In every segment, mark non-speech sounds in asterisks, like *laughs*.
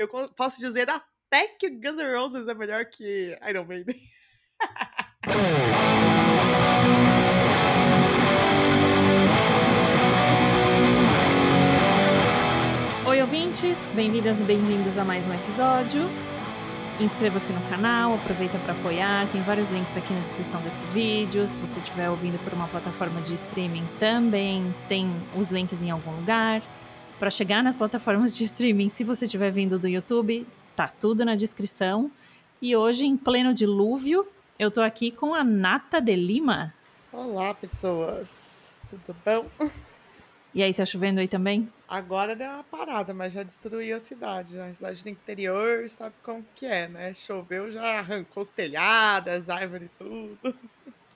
Eu posso dizer até que Guns N' Roses é melhor que Iron Maiden. *laughs* Oi, ouvintes, bem-vindas e bem-vindos a mais um episódio. Inscreva-se no canal, aproveita para apoiar, tem vários links aqui na descrição desse vídeo. Se você estiver ouvindo por uma plataforma de streaming, também tem os links em algum lugar. Para chegar nas plataformas de streaming, se você estiver vindo do YouTube, tá tudo na descrição. E hoje, em pleno dilúvio, eu tô aqui com a Nata de Lima. Olá, pessoas. Tudo bom? E aí, tá chovendo aí também? Agora deu uma parada, mas já destruiu a cidade. A cidade do interior sabe como que é, né? Choveu, já arrancou os telhados, árvores tudo.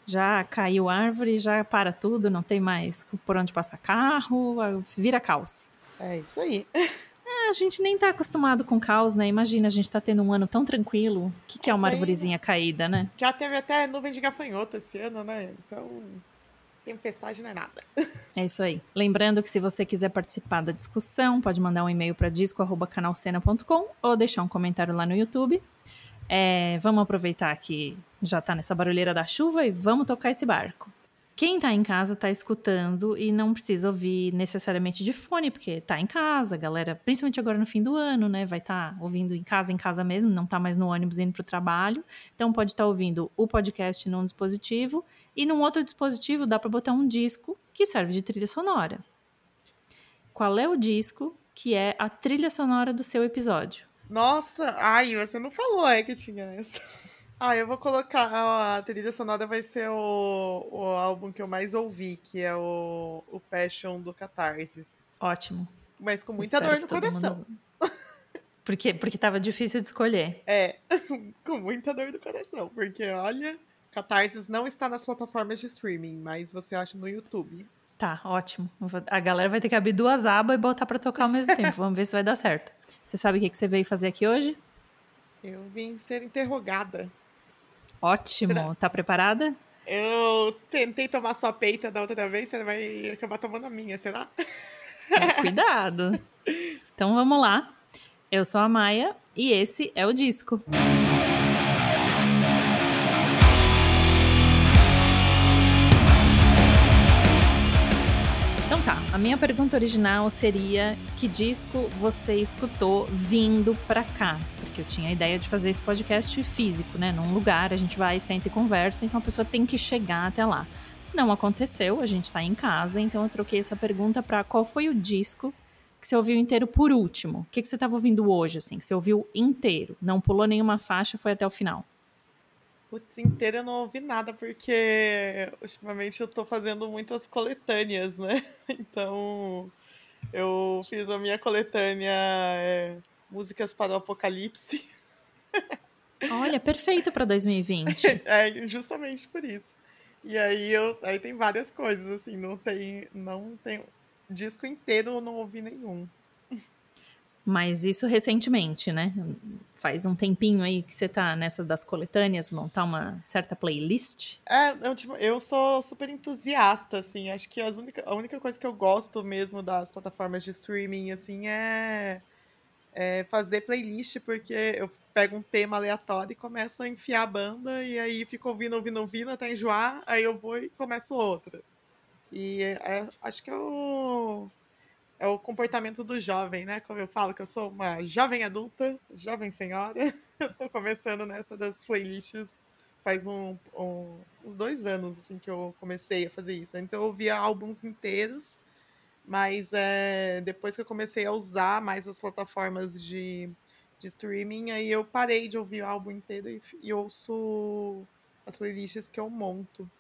Já caiu árvore, já para tudo, não tem mais por onde passar carro, vira caos. É isso aí. É, a gente nem tá acostumado com caos, né? Imagina, a gente tá tendo um ano tão tranquilo. O que, que é uma arvorezinha caída, né? Já teve até nuvem de gafanhoto esse ano, né? Então tempestade não é nada. É isso aí. Lembrando que se você quiser participar da discussão, pode mandar um e-mail para disco@canalcena.com ou deixar um comentário lá no YouTube. É, vamos aproveitar que já está nessa barulheira da chuva e vamos tocar esse barco. Quem está em casa está escutando e não precisa ouvir necessariamente de fone, porque está em casa, galera, principalmente agora no fim do ano, né? Vai estar tá ouvindo em casa, em casa mesmo, não está mais no ônibus indo para o trabalho. Então pode estar tá ouvindo o podcast num dispositivo e num outro dispositivo dá para botar um disco que serve de trilha sonora. Qual é o disco que é a trilha sonora do seu episódio? Nossa, ai, você não falou é que tinha essa. Ah, eu vou colocar a trilha sonora vai ser o, o álbum que eu mais ouvi, que é o, o Passion do Catarsis. Ótimo. Mas com muita Espero dor no coração. Mundo... *laughs* Porque, porque tava difícil de escolher. É, *laughs* com muita dor no coração. Porque, olha, Catarsis não está nas plataformas de streaming, mas você acha no YouTube. Tá, ótimo. A galera vai ter que abrir duas abas e botar para tocar ao mesmo *laughs* tempo. Vamos ver se vai dar certo. Você sabe o que, que você veio fazer aqui hoje? Eu vim ser interrogada. Ótimo. Será? Tá preparada? Eu tentei tomar sua peita da outra vez, você vai acabar tomando a minha, será? É, cuidado. Então vamos lá. Eu sou a Maia e esse é o disco. Então tá, a minha pergunta original seria: que disco você escutou vindo pra cá? Que eu tinha a ideia de fazer esse podcast físico, né? Num lugar, a gente vai, senta e conversa, então a pessoa tem que chegar até lá. Não aconteceu, a gente tá em casa, então eu troquei essa pergunta para qual foi o disco que você ouviu inteiro por último? O que, que você estava ouvindo hoje, assim, que você ouviu inteiro? Não pulou nenhuma faixa, foi até o final? Putz, inteiro eu não ouvi nada, porque ultimamente eu tô fazendo muitas coletâneas, né? *laughs* Então, eu fiz a minha coletânea é, músicas para o apocalipse. *laughs* Olha, perfeito para 2020. *laughs* É, justamente por isso. E aí eu, aí tem várias coisas assim, não tem, não tem disco inteiro eu não ouvi nenhum. Mas isso recentemente, né? Faz um tempinho aí que você tá nessa das coletâneas, montar uma certa playlist? É, eu, tipo, eu sou super entusiasta, assim. Acho que as única, a única coisa que eu gosto mesmo das plataformas de streaming, assim, é é, fazer playlist, porque eu pego um tema aleatório e começo a enfiar a banda, e aí fico ouvindo, ouvindo, ouvindo até enjoar, aí eu vou e começo outra. E é, é, acho que é o, é o comportamento do jovem, né? Como eu falo, que eu sou uma jovem adulta, jovem senhora, *laughs* eu tô começando nessa das playlists faz um, um, uns dois anos assim que eu comecei a fazer isso. Antes eu ouvia álbuns inteiros mas é, depois que eu comecei a usar mais as plataformas de, de streaming, aí eu parei de ouvir o álbum inteiro e, e ouço as playlists que eu monto.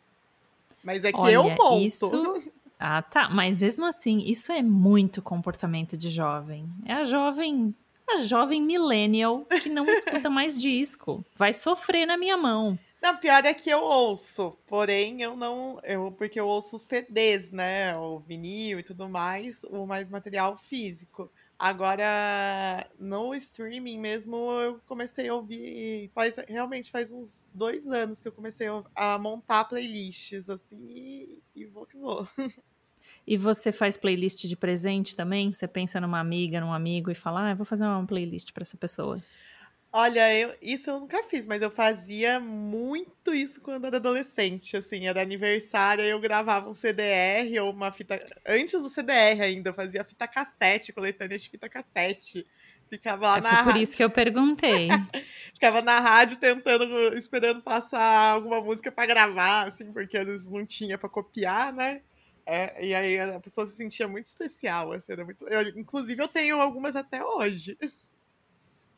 Mas é que Olha, eu monto. Isso... *laughs* Ah, tá. Mas mesmo assim, isso é muito comportamento de jovem. É a jovem. A jovem millennial que não escuta mais disco. Vai sofrer na minha mão. Não, pior é que eu ouço, porém eu não. Eu, porque eu ouço CDs, né? O vinil e tudo mais, o mais material físico. Agora, no streaming mesmo, eu comecei a ouvir. Faz, realmente faz uns dois anos que eu comecei a montar playlists, assim, e, e vou que vou. *laughs* E você faz playlist de presente também? Você pensa numa amiga, num amigo e fala, ah, eu vou fazer uma playlist para essa pessoa. Olha, eu, isso eu nunca fiz, mas eu fazia muito isso quando era adolescente, assim, era aniversário, eu gravava um CDR ou uma fita, antes do CDR ainda, eu fazia fita cassete, coletânea de fita cassete. Ficava lá é, na foi rádio. por isso que eu perguntei. *laughs* Ficava na rádio tentando, esperando passar alguma música para gravar, assim, porque às vezes não tinha para copiar, né? É, e aí a pessoa se sentia muito especial, assim, era muito... Eu, inclusive eu tenho algumas até hoje.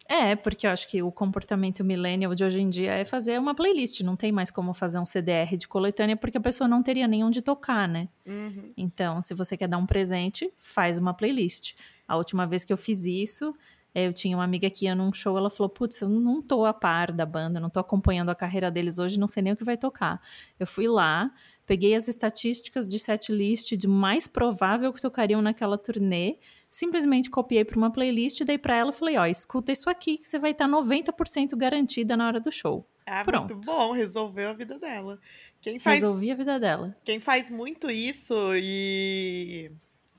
É, porque eu acho que o comportamento millennial de hoje em dia é fazer uma playlist. Não tem mais como fazer um CDR de coletânea, porque a pessoa não teria nem onde tocar, né? Uhum. Então, se você quer dar um presente, faz uma playlist. A última vez que eu fiz isso, eu tinha uma amiga que ia num show, ela falou: Putz, eu não tô a par da banda, não tô acompanhando a carreira deles hoje, não sei nem o que vai tocar. Eu fui lá, peguei as estatísticas de setlist de mais provável que tocariam naquela turnê simplesmente copiei para uma playlist, dei para ela e falei, ó, escuta isso aqui que você vai estar 90% garantida na hora do show. Ah, Pronto. muito bom, resolveu a vida dela. Quem faz, Resolvi a vida dela. Quem faz muito isso e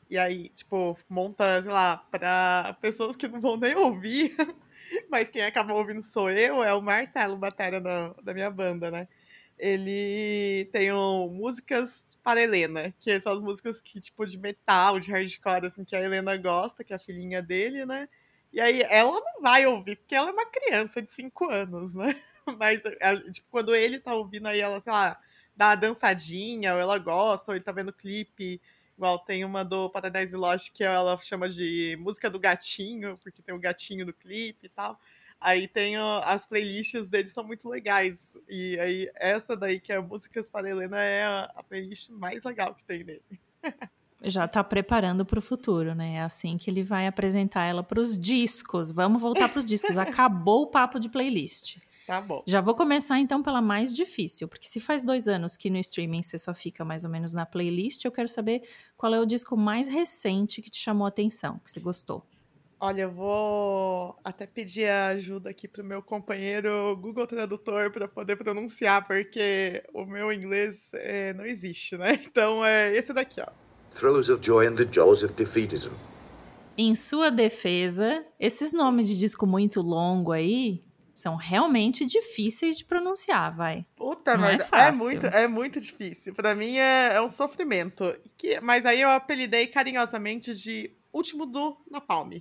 e aí, tipo, monta, sei lá, para pessoas que não vão nem ouvir, *laughs* mas quem acaba ouvindo sou eu, é o Marcelo, batera da, da minha banda, né? Ele tem um, músicas para Helena, que são as músicas que, tipo, de metal, de hardcore, assim, que a Helena gosta, que é a filhinha dele, né? E aí ela não vai ouvir, porque ela é uma criança de 5 anos, né? *laughs* Mas, tipo, quando ele tá ouvindo aí, ela, sei lá, dá uma dançadinha, ou ela gosta, ou ele tá vendo clipe. Igual tem uma do Paradise Lost que ela chama de música do gatinho, porque tem o gatinho do clipe e tal. Aí tem as playlists deles são muito legais. E aí essa daí que é Músicas para Helena é a, playlist mais legal que tem dele. Já tá preparando para o futuro, né? É assim que ele vai apresentar ela para os discos. Vamos voltar para os discos. *laughs* Acabou o papo de playlist. Tá bom. Já vou começar então pela mais difícil, porque se faz dois anos que no streaming você só fica mais ou menos na playlist, eu quero saber qual é o disco mais recente que te chamou a atenção, que você gostou. Olha, eu vou até pedir ajuda aqui pro meu companheiro Google Tradutor para poder pronunciar, porque o meu inglês é, não existe, né? *laughs* Então é esse daqui, ó. Throes of joy and the jaws of defeatism. Em sua defesa, esses nomes de disco muito longo aí são realmente difíceis de pronunciar, vai. Puta não é merda, é, fácil. muito, é muito difícil. Para mim é, é um sofrimento. Que, mas aí eu apelidei carinhosamente de último do Napalm.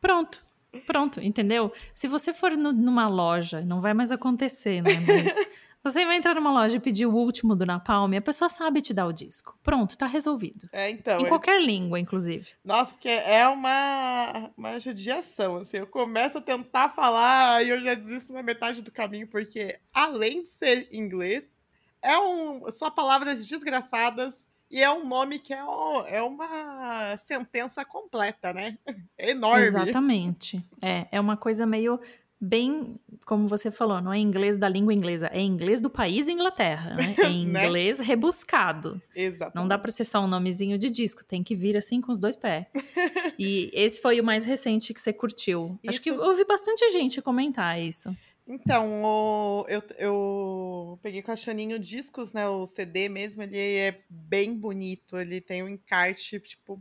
Pronto. Pronto, entendeu? Se você for no, numa loja, não vai mais acontecer, né? Mas *laughs* você vai entrar numa loja e pedir o último do Napalm, a pessoa sabe te dar o disco. Pronto, tá resolvido. É, então. Em é- qualquer língua, inclusive. Nossa, porque é uma, uma judiação, assim. Eu começo a tentar falar e eu já desisto na metade do caminho, porque além de ser inglês, é um, só palavras desgraçadas e é um nome que é, é uma sentença completa, né? *laughs* É enorme. Exatamente. É, é uma coisa meio bem, como você falou, não é inglês da língua inglesa, é inglês do país Inglaterra, né? É *laughs* Né? inglês rebuscado. Exatamente. Não dá pra ser só um nomezinho de disco, tem que vir assim com os dois pés. *laughs* e esse foi o mais recente que você curtiu. Acho que Isso. eu ouvi bastante gente comentar isso. Então, o- eu, eu peguei com a Chaninho discos, né? O CD mesmo, ele é bem bonito. Ele tem um encarte, tipo.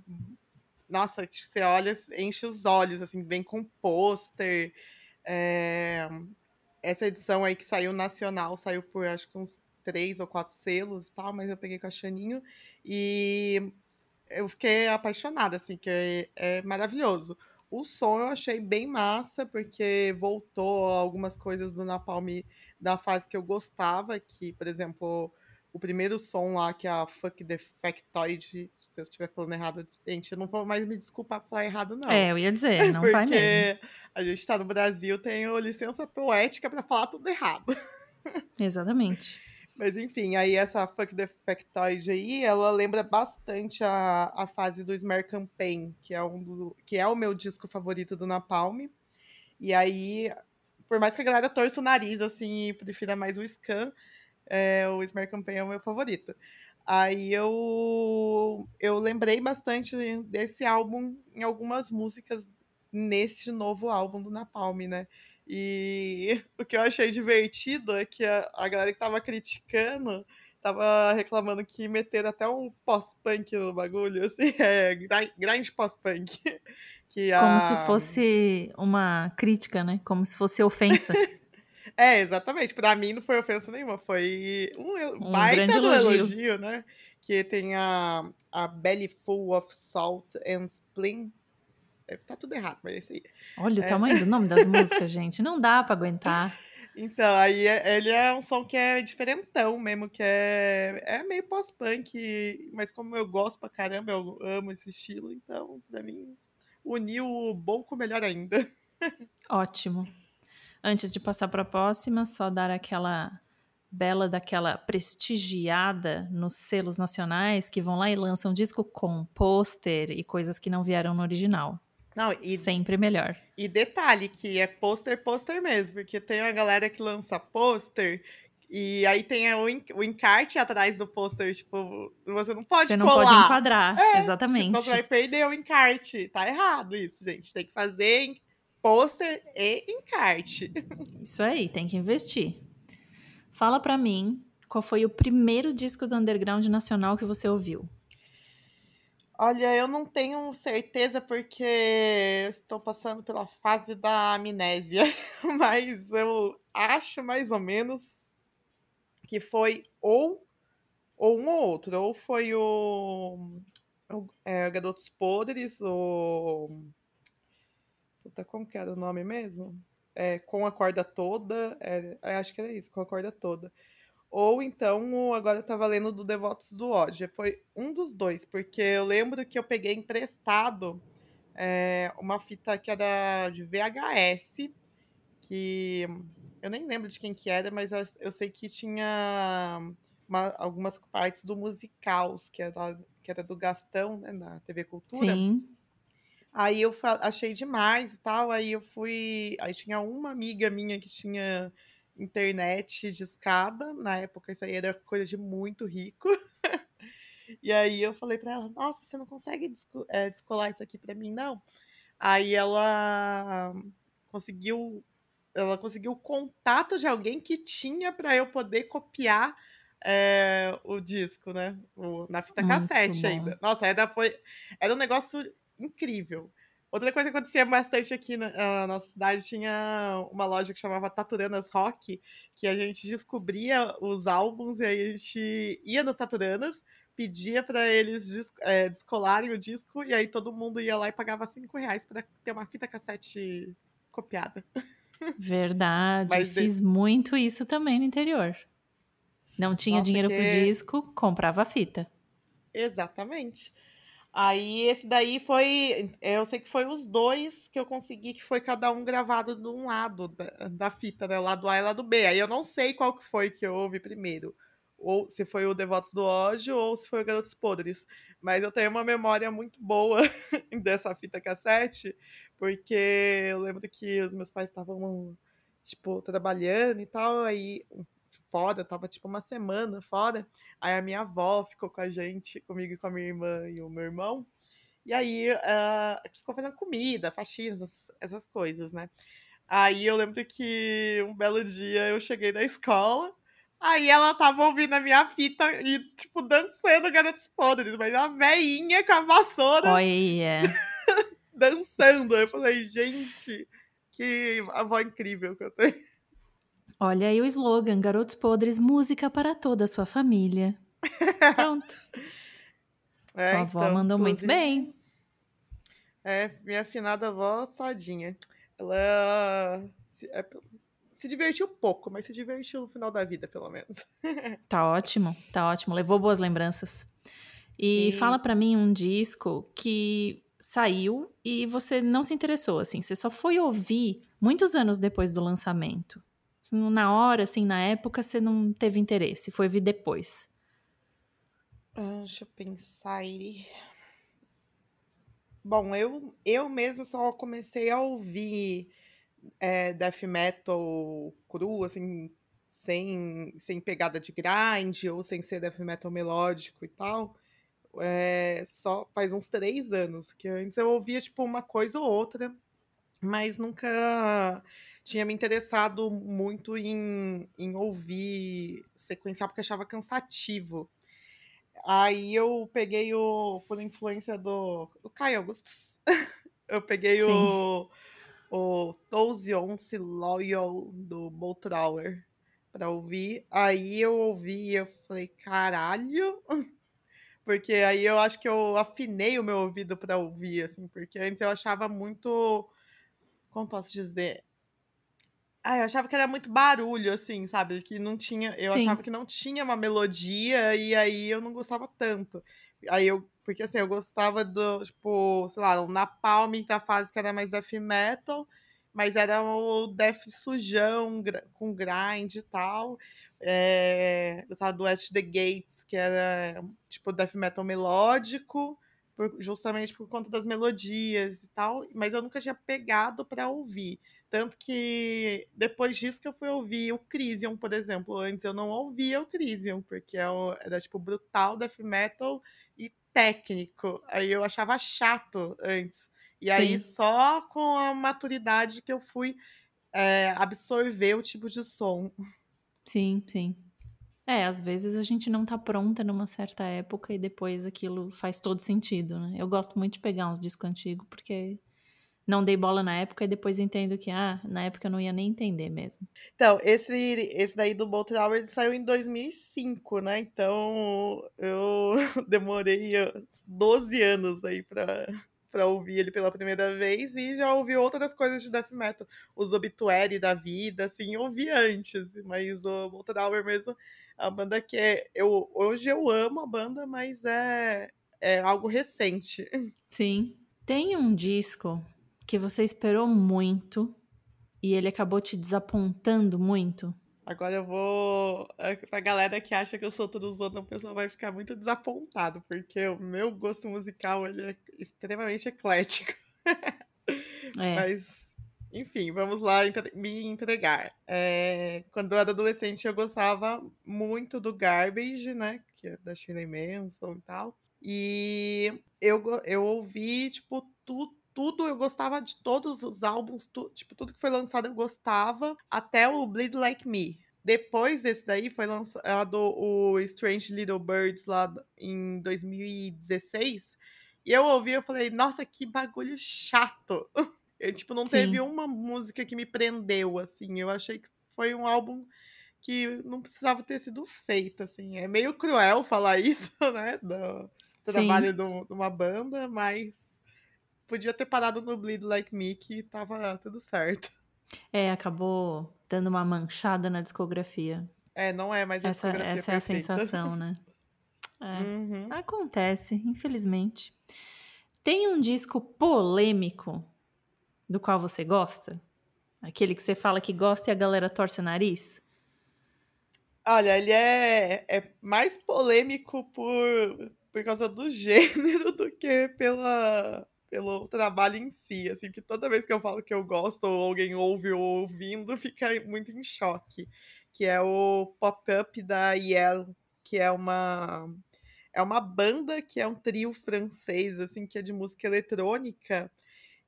Nossa, que você olha, enche os olhos, assim, vem com pôster. É, essa edição aí que saiu nacional, saiu por acho que uns três ou quatro selos e tal, mas eu peguei com a Chaninho e eu fiquei apaixonada, assim, que é, é maravilhoso. O som eu achei bem massa, porque voltou algumas coisas do Napalm da fase que eu gostava, que, por exemplo, o primeiro som lá, que é a Fuck the Factoid, se eu estiver falando errado, gente, eu não vou mais me desculpar por falar errado, não. É, eu ia dizer, *laughs* não vai mesmo. A gente tá no Brasil, tenho licença poética pra falar tudo errado. *laughs* Exatamente. Mas enfim, aí essa Fuck the Factoid aí, ela lembra bastante a, a fase do Smear Campaign, que é, um do, que é o meu disco favorito do Napalm. E aí, por mais que a galera torça o nariz, assim, e prefira mais o Scan, é, o Smear Campaign é o meu favorito. Aí eu, eu lembrei bastante desse álbum em algumas músicas nesse novo álbum do Napalm, né? E *laughs* o que eu achei divertido é que a, a galera que tava criticando tava reclamando que meteram até um pós-punk no bagulho, *laughs* assim, é, grind pós-punk. *laughs* Como se fosse uma crítica, né? Como se fosse ofensa. é, exatamente. Pra mim não foi ofensa nenhuma, foi um, um grande elogio. elogio, né? Que tem a, a Belly Full of Salt and Spleen. Tá tudo errado, mas é isso aí. Olha é. o tamanho do nome das músicas, gente. Não dá pra aguentar. *laughs* Então, aí é, ele é um som que é diferentão mesmo, que é, é meio pós-punk, mas como eu gosto pra caramba, eu amo esse estilo, então, pra mim, uniu o bom com o melhor ainda. *laughs* Ótimo. Antes de passar para a próxima, só dar aquela bela daquela prestigiada nos selos nacionais que vão lá e lançam disco com pôster e coisas que não vieram no original. Não, e, Sempre melhor. E detalhe, que é pôster, pôster mesmo, porque tem uma galera que lança pôster e aí tem o, o encarte atrás do pôster, tipo, você não pode Você não colar. pode enquadrar, é, exatamente. Você vai perder o encarte. Tá errado isso, gente. Tem que fazer pôster e encarte. *laughs* Isso aí, tem que investir. Fala pra mim, qual foi o primeiro disco do underground nacional que você ouviu? Olha, eu não tenho certeza porque estou passando pela fase da amnésia, *laughs* mas eu acho mais ou menos que foi ou, ou um ou outro, ou foi o, o é, Garotos Podres, o. Puta, como que era o nome mesmo? É, com a corda toda. É, acho que era isso, com a corda toda. Ou então, agora eu tava lendo do Devotos do ódio. Foi um dos dois, porque eu lembro que eu peguei emprestado é, uma fita que era de VHS, que eu nem lembro de quem que era, mas eu, eu sei que tinha uma, algumas partes do Musicals, que era, que era do Gastão, né, na TV Cultura. Sim. Aí eu achei demais e tal, aí eu fui... Aí tinha uma amiga minha que tinha internet de escada, na época isso aí era coisa de muito rico. *laughs* e aí eu falei para ela, nossa, você não consegue é, descolar isso aqui para mim, não? Aí ela conseguiu ela conseguiu o contato de alguém que tinha para eu poder copiar é, o disco, né? O, na fita Muito cassete bom. ainda. Nossa, era, foi, era um negócio incrível. Outra coisa que acontecia bastante aqui na, na, nossa cidade tinha uma loja que chamava Taturanas Rock, que a gente descobria os álbuns e aí a gente ia no Taturanas, pedia para eles é, descolarem o disco e aí todo mundo ia lá e pagava cinco reais para ter uma fita cassete copiada. Verdade. Mas Fiz de... muito isso também no interior. Não tinha Nossa, dinheiro que... pro disco, comprava a fita. Exatamente. Aí esse daí foi. Eu sei que foi os dois que eu consegui, que foi cada um gravado de um lado da, da fita, né? O lado A e o lado B. Aí eu não sei qual que foi que eu ouvi primeiro. Ou se foi o Devotos do Ódio ou se foi o Garotos Podres. Mas eu tenho uma memória muito boa *laughs* dessa fita cassete, porque eu lembro que os meus pais estavam, tipo, trabalhando e tal, aí fora, tava tipo uma semana fora. Aí a minha avó ficou com a gente, comigo e com a minha irmã e o meu irmão. E aí uh, ficou fazendo comida, faxinas, essas, coisas, né? Aí eu lembro que um belo dia eu cheguei da escola Aí ela tava ouvindo a minha fita e, tipo, dançando Garotos Podres, mas uma veinha com a vassoura. Olha. *laughs* dançando. Eu falei, gente, que avó incrível que eu tenho. Olha aí o slogan: Garotos Podres, música para toda a sua família. *laughs* Pronto. É, Sua avó então, mandou muito bem. É, minha afinada avó, sadinha. Ela. É, se divertiu pouco, mas se divertiu no final da vida, pelo menos. *laughs* tá ótimo, tá ótimo. Levou boas lembranças. E Sim. fala para mim um disco que saiu e você não se interessou, assim, você só foi ouvir muitos anos depois do lançamento. Na hora, assim, na época, você não teve interesse, foi ouvir depois. Ah, deixa eu pensar. Bom, eu, eu mesma só comecei a ouvir é, death metal cru, assim, sem, sem pegada de grind ou sem ser death metal melódico e tal, é, só faz uns três anos, que antes eu ouvia, tipo, uma coisa ou outra, mas nunca tinha me interessado muito em, em ouvir sequencial porque achava cansativo. Aí eu peguei o, por influência do, do Caio Augustus, *laughs* eu peguei Sim. o, o Toze Once Loyal do Boltrauer pra ouvir. Aí eu ouvi e eu falei, caralho! *laughs* Porque aí eu acho que eu afinei o meu ouvido pra ouvir, assim, porque antes eu achava muito. Como posso dizer? Ah, eu achava que era muito barulho, assim, sabe? Que não tinha. Eu Sim. achava que não tinha uma melodia e aí eu não gostava tanto. Aí eu. Porque assim, eu gostava do, tipo, sei lá, o Napalm da fase que era mais death metal, mas era o death sujão, com grind e tal. É, gostava do At the Gates, que era tipo death metal melódico, por- justamente por conta das melodias e tal, mas eu nunca tinha pegado pra ouvir. Tanto que depois disso que eu fui ouvir o Crisium, por exemplo. Antes eu não ouvia o Crisium, porque é era tipo brutal death metal e técnico. Aí eu achava chato antes. E aí Sim. só com a maturidade que eu fui é, absorver o tipo de som. Sim, sim. É, às vezes a gente não tá pronta numa certa época e depois aquilo faz todo sentido, né? Eu gosto muito de pegar uns discos antigos porque não dei bola na época e depois entendo que, ah, na época eu não ia nem entender mesmo. Então, esse, esse daí do Bolt Tower ele saiu em 2005, né? Então eu *laughs* demorei eh, 12 anos aí pra, pra ouvir ele pela primeira vez e já ouvi outras coisas de death metal. Os Obituary da vida, assim, ouvi antes, mas o Bolt Tower mesmo, a banda que é. Eu, hoje eu amo a banda, mas é, é algo recente. *laughs* Sim. Tem um disco que você esperou muito e ele acabou te desapontando muito. Agora eu vou. Pra galera que acha que eu sou tudo zona, o pessoal vai ficar muito desapontado, porque o meu gosto musical ele é extremamente eclético. *laughs* É. Mas, enfim, vamos lá entre- me entregar. É, quando eu era adolescente, eu gostava muito do Garbage, né? Que é da Shirley Manson e tal. E eu, eu ouvi, tipo, tu, tudo, eu gostava de todos os álbuns, tu- tipo, tudo que foi lançado eu gostava, até o Bleed Like Me. Depois desse daí foi lançado o Strange Little Birds lá em 2016. E eu ouvi, eu falei, nossa, que bagulho chato. *laughs* Eu, tipo, não teve Sim. uma música que me prendeu, assim. Eu achei que foi um álbum que não precisava ter sido feito, assim. É meio cruel falar *laughs* isso, né? Do trabalho de uma banda, mas podia ter parado no Bleed Like Me, que tava tudo certo. É, acabou dando uma manchada na discografia. É, não é mais a Essa, discografia essa é a perfeita. sensação, né? É. Uhum. Acontece, infelizmente. Tem um disco polêmico do qual você gosta? Aquele que você fala que gosta e a galera torce o nariz? Olha, ele é, é mais polêmico por, por causa do *laughs* gênero do que pela, pelo trabalho em si. Assim, que toda vez que eu falo que eu gosto ou alguém ouve ou ouvindo, *laughs* fica muito em choque. Que é o Pop-Up da Yell, que é uma, é uma banda que é um trio francês, assim, que é de música eletrônica.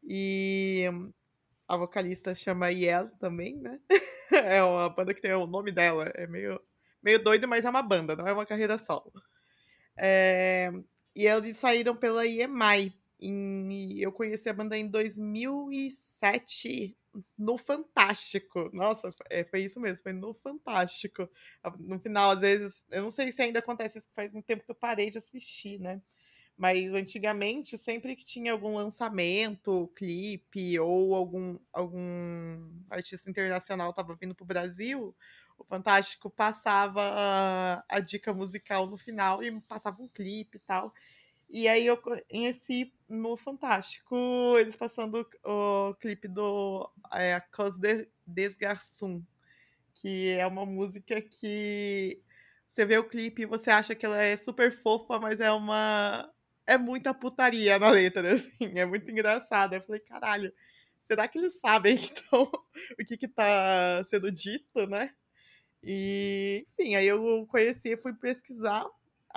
E a vocalista chama Yell também, né? *laughs* É uma banda que tem o nome dela. É meio, meio doido, mas é uma banda, não é uma carreira solo. É, e eles saíram pela EMI. Em, eu conheci a banda em 2007 no Fantástico. Nossa, é, foi isso mesmo, foi no Fantástico. No final, às vezes, eu não sei se ainda acontece isso, faz muito tempo que eu parei de assistir, né? Mas antigamente, sempre que tinha algum lançamento, clipe ou algum, algum artista internacional estava vindo para o Brasil, o Fantástico passava a, a dica musical no final e passava um clipe e tal. E aí eu conheci no Fantástico eles passando o, clipe do é, Cos de, des Garçons, que é uma música que você vê o clipe e você acha que ela é super fofa, mas é uma é muita putaria na letra, *laughs* assim, é muito engraçado. Eu falei, caralho, será que eles sabem *laughs* então, o que que tá sendo dito, né? E, enfim, aí eu conheci, fui pesquisar.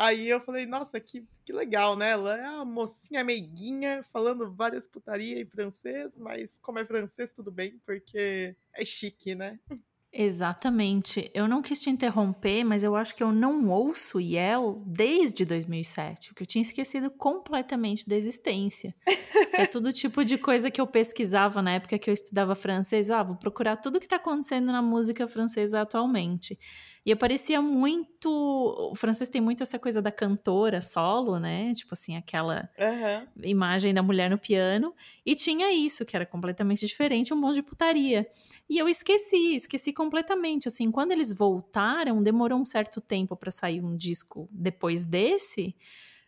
Aí eu falei, nossa, que, que legal, né? Ela é uma mocinha meiguinha, falando várias putaria em francês, mas como é francês, tudo bem, porque é chique, né? Exatamente. Eu não quis te interromper, mas eu acho que eu não ouço Yell desde 2007, que eu tinha esquecido completamente da existência. é *laughs* tudo tipo de coisa que eu pesquisava na época que eu estudava francês. Ah, vou procurar tudo que está acontecendo na música francesa atualmente. E aparecia muito. O francês tem muito essa coisa da cantora solo, né? Tipo assim, aquela Aham. imagem da mulher no piano. E tinha isso, que era completamente diferente, um monte de putaria. E eu esqueci, esqueci completamente. Assim, quando eles voltaram, demorou um certo tempo para sair um disco depois desse.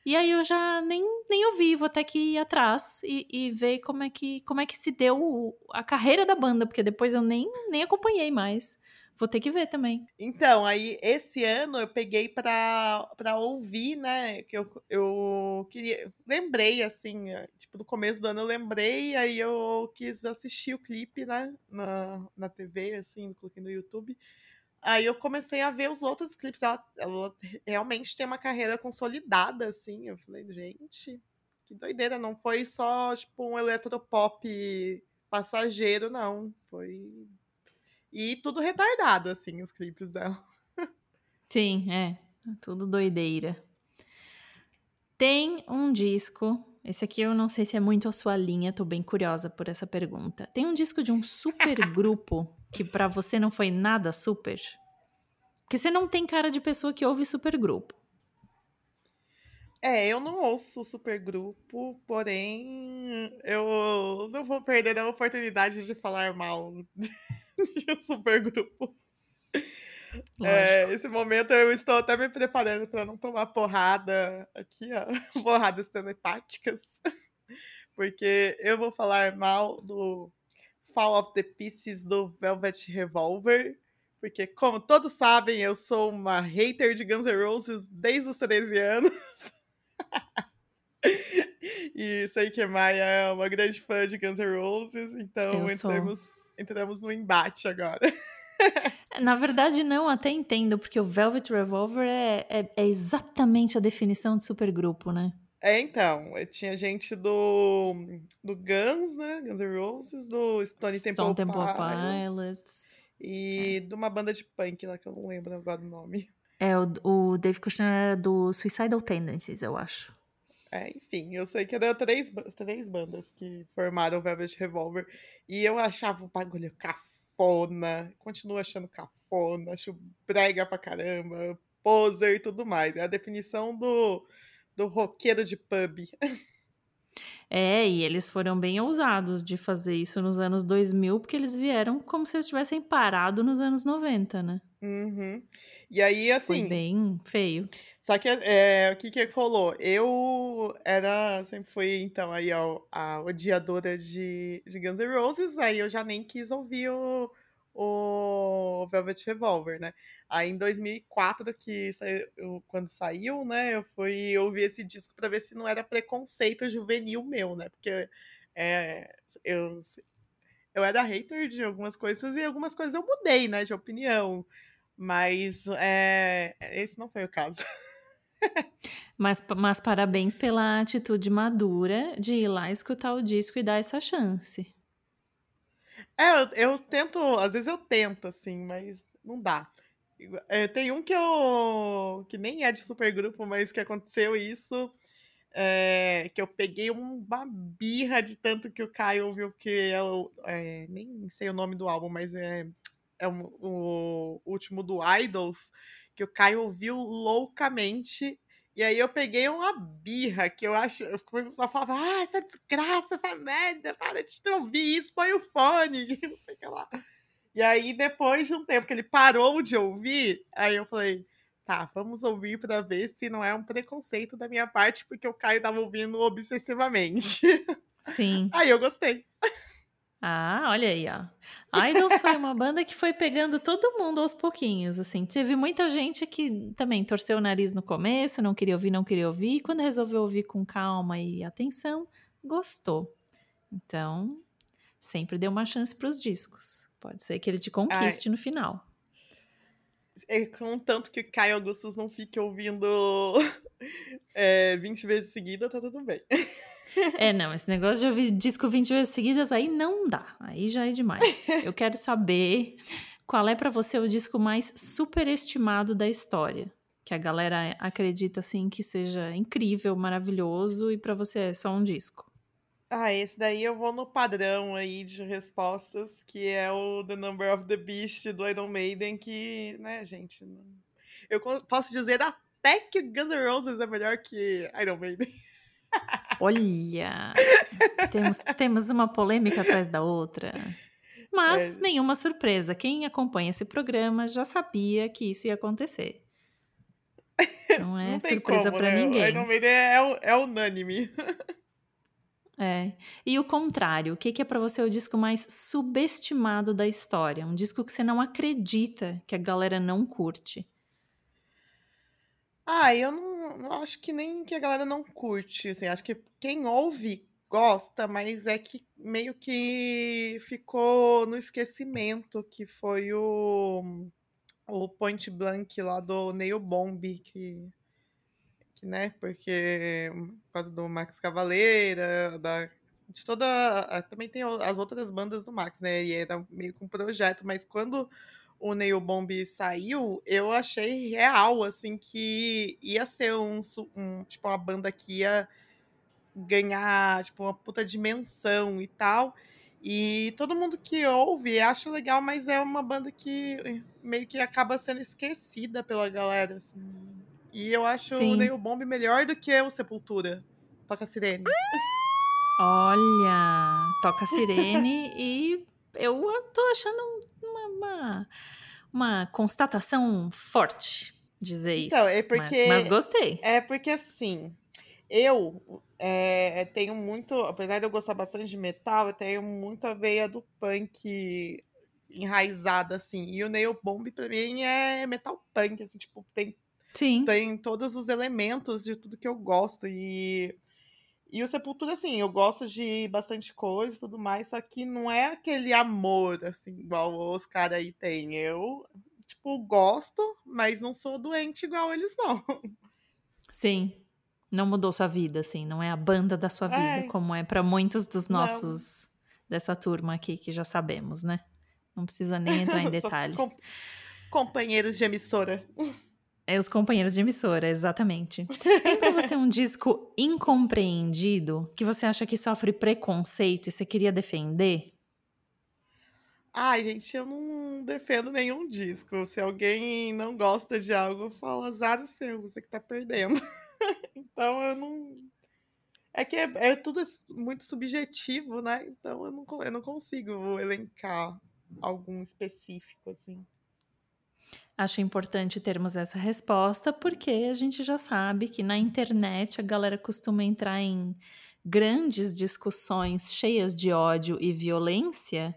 E aí eu já nem, nem ouvi, vou até que ir atrás e, e ver como é, que, como é que se deu a carreira da banda, porque depois eu nem, nem acompanhei mais. Vou ter que ver também. Então, aí esse ano eu peguei pra, pra ouvir, né? Que eu, eu queria. Lembrei, assim, eh, tipo, no começo do ano eu lembrei, aí eu quis assistir o clipe, né? Na, na TV, assim, coloquei no YouTube. Aí eu comecei a ver os outros clipes. Ela, ela realmente tem uma carreira consolidada, assim. Eu falei, gente, que doideira, não foi só, tipo, um eletropop passageiro, não. Foi. E tudo retardado, assim, os clipes dela. Sim, é. Tudo doideira. Tem um disco. Esse aqui eu não sei se é muito a sua linha, tô bem curiosa por essa pergunta. Tem um disco de um super *laughs* grupo que pra você não foi nada super? Porque você não tem cara de pessoa que ouve super grupo. É, eu não ouço supergrupo, porém eu não vou perder a oportunidade de falar mal *laughs* *laughs* de um supergrupo. É, esse momento eu estou até me preparando para não tomar porrada aqui, ó, *laughs* porradas telepáticas, *laughs* porque eu vou falar mal do Fall of the Pieces do Velvet Revolver, porque como todos sabem, eu sou uma hater de Guns N' Roses desde os 13 anos. E sei que Maia é uma grande fã de Guns N' Roses, então Eu sou. Entramos no embate agora. *laughs* Na verdade, não, até entendo, porque o Velvet Revolver é, é, é exatamente a definição de supergrupo, né? É, então, eh, tinha gente do, do Guns, né? Guns N' Roses, do Stone Temple Stone Temple Pilots Pilots. e de uma banda de punk lá que eu não lembro agora o nome. É, o, o Dave Kushner era do Suicidal Tendencies, eu acho. É, enfim, eu sei que eram três, três bandas que formaram o Velvet Revolver e eu achava o bagulho cafona, continuo achando cafona, acho brega pra caramba, poser e tudo mais. É a definição do, do roqueiro de pub. É, e eles foram bem ousados de fazer isso nos anos 2000, porque eles vieram como se eles tivessem parado nos anos 90, né? Uhum. E aí, Foi assim, bem feio. Só que é, o que que rolou? Eu era, sempre fui, então, aí, ó, a odiadora de, de Guns N' Roses, aí eu já nem quis ouvir o, o Velvet Revolver, né? Aí em 2004, que saiu- quando saiu, né, eu fui ouvir esse disco pra ver se não era preconceito juvenil meu, né? Porque é, eu, eu era hater de algumas coisas e algumas coisas eu mudei, né, de opinião. Mas é, esse não foi o caso. Mas, mas parabéns pela atitude madura de ir lá escutar o disco e dar essa chance. É, eu, eu tento, às vezes eu tento, assim, mas não dá. É, tem um que eu. que nem é de supergrupo, mas que aconteceu isso. é, que eu peguei uma birra de tanto que o Caio ouviu, que o. é, nem sei o nome do álbum, mas é, é o, o último do Idols, que o Caio ouviu loucamente. E aí eu peguei uma birra, que eu acho. Eu só falava, ah, essa desgraça, essa merda, para de ouvir isso, põe o fone, *laughs* não sei o que lá. E aí, depois de um tempo que ele parou de ouvir, aí eu falei, tá, vamos ouvir pra ver se não é um preconceito da minha parte, porque o Caio tava ouvindo obsessivamente. Sim. *laughs* Aí eu gostei. Ah, olha aí, ó. Idols foi uma banda que foi pegando todo mundo aos pouquinhos, assim. Teve muita gente que também torceu o nariz no começo, não queria ouvir, não queria ouvir. E quando resolveu ouvir com calma e atenção, gostou. Então, sempre dê uma chance pros discos. Pode ser que ele te conquiste no final. É, Contanto que o Caio Augustus não fique ouvindo *laughs* é, 20 vezes seguida, tá tudo bem. *laughs* É, não, esse negócio de ouvir disco 20 vezes seguidas aí não dá. Aí já é demais. *laughs* Eu quero saber qual é para você o disco mais superestimado da história. Que a galera acredita assim que seja incrível, maravilhoso e para você é só um disco. Ah, esse daí eu vou no padrão aí de respostas, que é o The Number of the Beast do Iron Maiden, que, né, gente, eu posso dizer até que Guns N' Roses é melhor que Iron Maiden. Olha, temos, temos uma polêmica atrás da outra. Mas é. nenhuma surpresa. Quem acompanha esse programa já sabia que isso ia acontecer. Não *laughs* é Não surpresa para né? ninguém. Maiden é, é unânime. É. E o contrário, o que, que é para você o disco mais subestimado da história? Um disco que você não acredita que a galera não curte. Ah, eu não, não acho que nem que a galera não curte, assim, acho que quem ouve gosta, mas é que meio que ficou no esquecimento, que foi o, o Point Blank lá do Neil Bomb, que, que né, porque por causa do Max Cavaleira, da, de toda, também tem as outras bandas do Max, né, e era meio que um projeto, mas quando o Neil Bomb saiu, eu achei real, assim, que ia ser um, um tipo, uma banda que ia ganhar, tipo, uma puta dimensão e tal. E todo mundo que ouve acha legal, mas é uma banda que meio que acaba sendo esquecida pela galera, assim. E eu acho Sim. o Neil Bomb melhor do que o Sepultura. Toca sirene. Olha, toca sirene e eu tô achando uma, uma, uma constatação forte dizer então, isso. É porque, mas, mas gostei. É porque assim, eu é, tenho muito, apesar de eu gostar bastante de metal, eu tenho muito a veia do punk enraizada, assim. E o Neil Bomb, pra mim, é metal punk, assim, tipo, tem, Sim. tem todos os elementos de tudo que eu gosto. E e o Sepultura, assim, eu gosto de bastante coisa e tudo mais, só que não é aquele amor, assim, igual os caras aí têm. Eu, tipo, gosto, mas não sou doente igual eles, não. Sim. Não mudou sua vida, assim, não é a banda da sua vida, é. como é para muitos dos nossos, não. dessa turma aqui, que já sabemos, né? Não precisa nem *laughs* entrar em detalhes. Com companheiros de emissora. É os companheiros de emissora, exatamente. Tem pra você um disco incompreendido que você acha que sofre preconceito e você queria defender? Ai, gente, eu não defendo nenhum disco. Se alguém não gosta de algo, fala azar o seu, você que tá perdendo. *laughs* então eu não. É que é, é, tudo muito subjetivo, né? Então eu não, eu não consigo elencar algum específico, assim. Acho importante termos essa resposta, porque a gente já sabe que na internet a galera costuma entrar em grandes discussões cheias de ódio e violência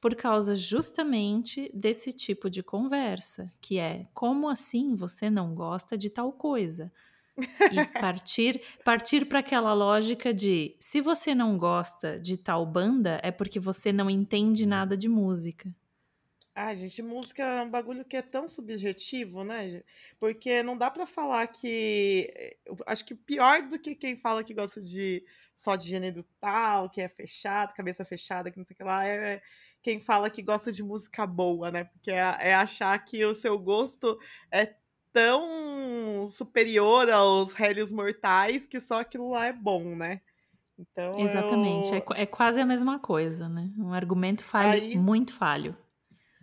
por causa justamente desse tipo de conversa, que é como assim você não gosta de tal coisa? E *laughs* partir partir para aquela lógica de se você não gosta de tal banda é porque você não entende nada de música. Ah, gente, música é um bagulho que é tão subjetivo, né? Porque não dá pra falar que. Eh, acho que pior do que quem fala que gosta de só de gênero tal, que é fechado, cabeça fechada, que não sei o que lá, é quem fala que gosta de música boa, né? Porque é, é achar que o seu gosto é tão superior aos réis mortais que só aquilo lá é bom, né? Então, Exatamente, eu... é, é quase a mesma coisa, né? Um argumento falho, Aí... muito falho.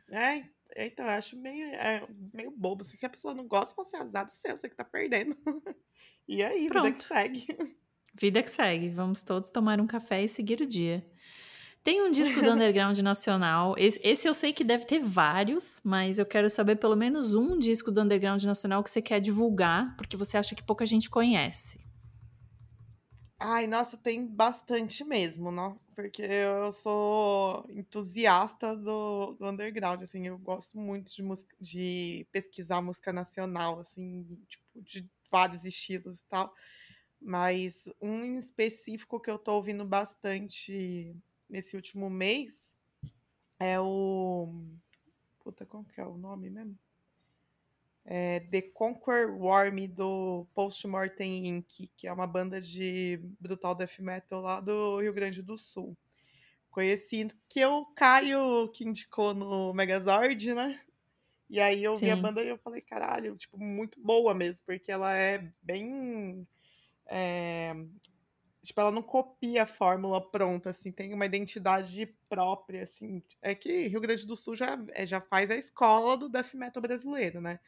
É, então, eu acho meio, é, meio bobo. Assim, se a pessoa não gosta, você é azar do seu, você que tá perdendo. *laughs* e aí, Pronto. vida que segue. Vida que segue. Vamos todos tomar um café e seguir o dia. Tem um disco do *laughs* underground nacional. Esse, esse, eu sei que deve ter vários, mas eu quero saber pelo menos um disco do underground nacional que você quer divulgar, porque você acha que pouca gente conhece. Ai, nossa, tem bastante mesmo, né? Porque eu sou entusiasta do, do underground, assim, eu gosto muito de, música, de pesquisar música nacional, assim, tipo, de vários estilos e tal. Mas um em específico que eu tô ouvindo bastante nesse último mês é o. Puta, qual que é o nome mesmo? É The Conquer Worm do Postmortem Inc., que é uma banda de brutal death metal lá do Rio Grande do Sul. Conheci que o Caio que indicou no Megazord, né? E aí eu vi a Sim. banda e eu falei, caralho, tipo, muito boa mesmo, porque ela é bem. é, Tipo, ela não copia a fórmula pronta, assim, tem uma identidade própria, assim. É que Rio Grande do Sul já, é, já faz a escola do death metal brasileiro, né?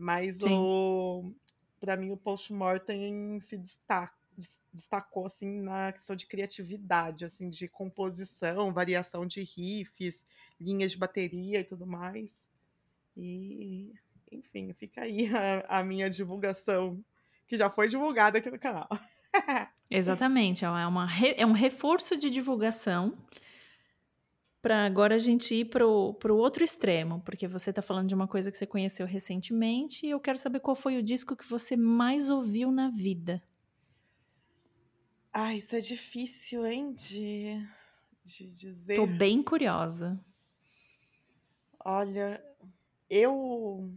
Mas Sim. o. Pra mim, o Postmortem se destaca, des- destacou, assim, na questão de criatividade, assim, de composição, variação de riffs, linhas de bateria e tudo mais. E, enfim, fica aí a, a minha divulgação, que já foi divulgada aqui no canal. *laughs* Exatamente, é, uma é um reforço de divulgação para agora a gente ir pro, pro outro extremo, porque você tá falando de uma coisa que você conheceu recentemente e eu quero saber qual foi o disco que você mais ouviu na vida. Ah, isso é difícil, hein, de, de dizer. Tô bem curiosa. Olha, eu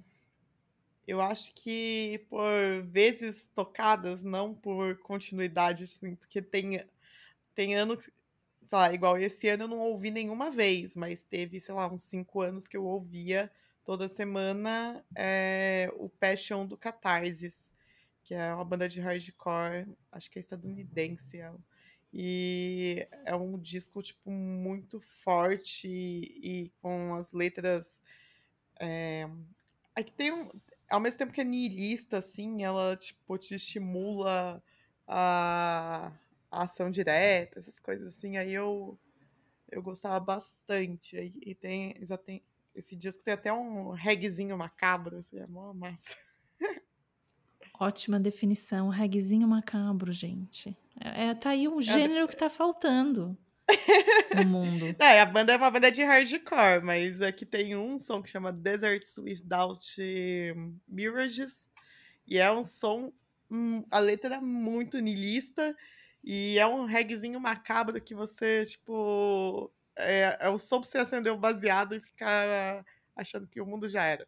eu acho que por vezes tocadas, não por continuidade, assim, porque tem, tem anos, sei lá, igual esse ano eu não ouvi nenhuma vez, mas teve, sei lá, uns cinco anos que eu ouvia toda semana é, o Passion do Catarsis, que é uma banda de hardcore, acho que é estadunidense. E é um disco, tipo, muito forte e, e com as letras. É, é que tem um. Ao mesmo tempo que é niilista, assim, ela, tipo, te estimula a, a ação direta, essas coisas assim. Aí eu, eu gostava bastante. E, e tem, já tem. Esse disco tem até um reggaezinho macabro, assim, é mó massa. Ótima definição, reggaezinho macabro, gente. É, é- tá aí um gênero que tá faltando *laughs* no mundo. É, a banda é uma banda de hardcore, mas aqui tem um som que chama Deserts Without Mirages, e é um som, hum, a letra é muito niilista, e é um reggaezinho macabro que você, tipo, é, é o som pra você acender o baseado e ficar achando que o mundo já era.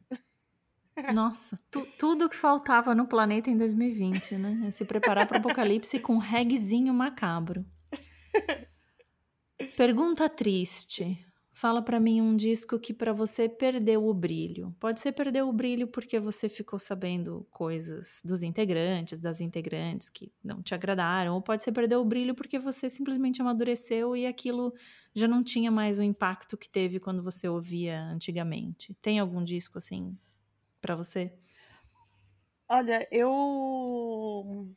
Nossa, tu- tudo que faltava no planeta em 2020, né? É se preparar para o apocalipse com reggaezinho macabro. *laughs* Pergunta triste. Fala pra mim um disco que pra você perdeu o brilho. Pode ser perdeu o brilho porque você ficou sabendo coisas dos integrantes, das integrantes que não te agradaram, ou pode ser perdeu o brilho porque você simplesmente amadureceu e aquilo já não tinha mais o impacto que teve quando você ouvia antigamente. Tem algum disco assim pra você? Olha, eu.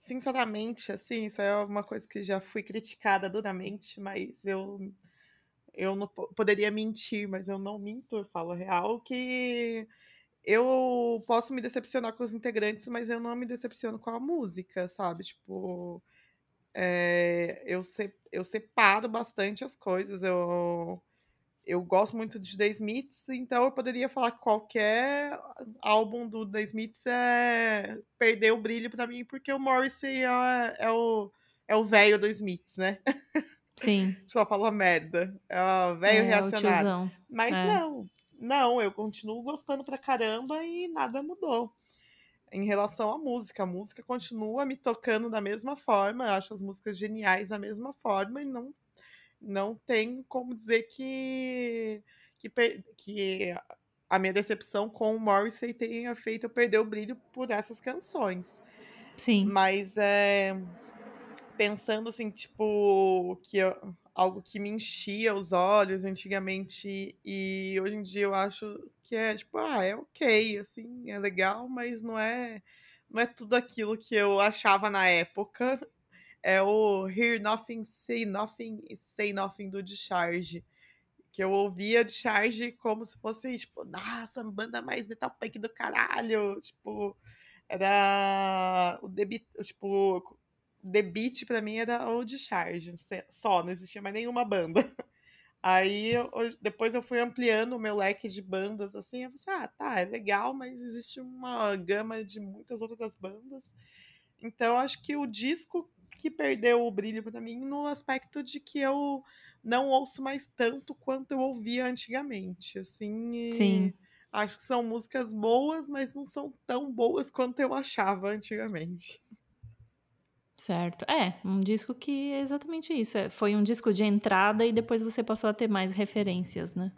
Sinceramente, assim, isso é uma coisa que já fui criticada duramente, mas eu. Eu não po- poderia mentir, mas eu não minto, eu falo real, que eu posso me decepcionar com os integrantes, mas eu não me decepciono com a música, sabe? Tipo, é, eu, se- eu separo bastante as coisas. Eu, eu gosto muito de The Smiths, então eu poderia falar que qualquer álbum do The Smiths é perder o brilho pra mim, porque o Morrissey é, é o é o velho do Smiths, né? *laughs* Sim, *laughs* Só fala merda. É o velho é reacionário. Mas É. não, não, eu continuo gostando pra caramba e nada mudou. Em relação à música, a música continua me tocando da mesma forma, eu acho as músicas geniais da mesma forma e não, não tem como dizer que, que, que a minha decepção com o Morrissey tenha feito eu perder o brilho por essas canções. Sim, Mas é, pensando assim, tipo, que eu- algo que me enchia os olhos antigamente e hoje em dia eu acho que é tipo, ah, é ok, assim, é legal, mas não é não é tudo aquilo que eu achava na época. *laughs* É o Hear Nothing, Say Nothing e Say Nothing do Discharge. Que eu ouvia Discharge como se fosse, tipo, nossa, banda mais metal punk do caralho. Tipo, era o debit, tipo, The Beat pra mim era o Discharge, se- só, não existia mais nenhuma banda. *laughs* Aí eu- depois eu fui ampliando o meu leque de bandas, assim, eu falei, ah, tá, é legal, mas existe uma gama de muitas outras bandas. Então acho que o disco que perdeu o brilho pra mim no aspecto de que eu não ouço mais tanto quanto eu ouvia antigamente, assim, Sim. Acho que são músicas boas, mas não são tão boas quanto eu achava antigamente. Certo. É, um disco que é exatamente isso. É, foi um disco de entrada e depois você passou a ter mais referências, né?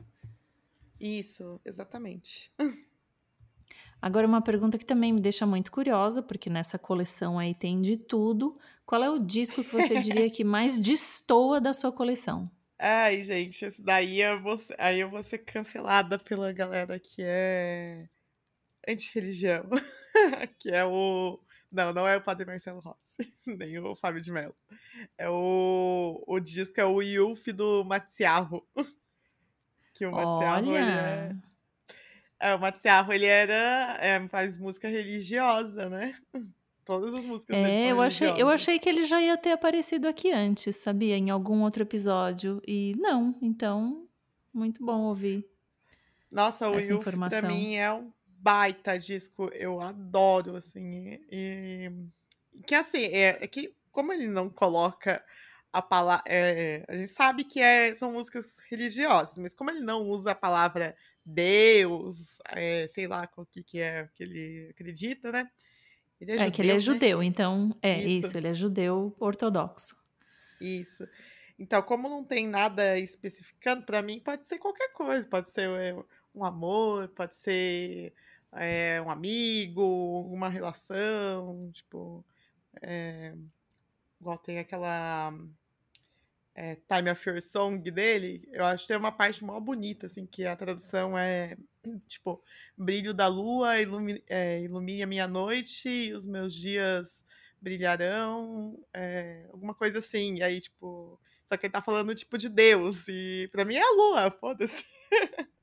Isso, exatamente. Agora, uma pergunta que também me deixa muito curiosa, porque nessa coleção aí tem de tudo. Qual é o disco que você diria que mais *laughs* destoa da sua coleção? Ai, gente, esse daí eu vou, ser- aí eu vou ser cancelada pela galera que é anti-religião. *laughs* que é o. Não, não é o Padre Marcelo Rossi, *laughs* nem o Fábio de Mello. É o. O disco é o Yulf do Matsiarro. *laughs* Que o Matsiarro, ele é. É, o Matsiarro, ele era. é, faz música religiosa, né? *laughs* Todas as músicas é, eu achei, eu religiosas. achei que ele já ia ter aparecido aqui antes, sabia? Em algum outro episódio. E não, então, muito bom ouvir Nossa, o Yulf pra mim é um baita disco, eu adoro, assim, e, e que assim, é, é que como ele não coloca a palavra, a gente sabe que é, são músicas religiosas, mas como ele não usa a palavra Deus, é, sei lá o que que é que ele acredita, né? Ele é É que ele é judeu, né? judeu, então, é Isso. isso, ele é judeu ortodoxo. Isso. Então, como não tem nada especificando, pra mim pode ser qualquer coisa. Pode ser é, um amor, pode ser é, um amigo, uma relação, tipo, é, igual tem aquela é, Time of Your Song dele. Eu acho que tem uma parte mó bonita, assim, que a tradução é *clears throat* tipo, brilho da lua ilumine, é, ilumine a minha noite os meus dias brilharão, é, alguma coisa assim. E aí, tipo, só que ele tá falando, tipo, de Deus. E pra mim é a lua, foda-se. *laughs*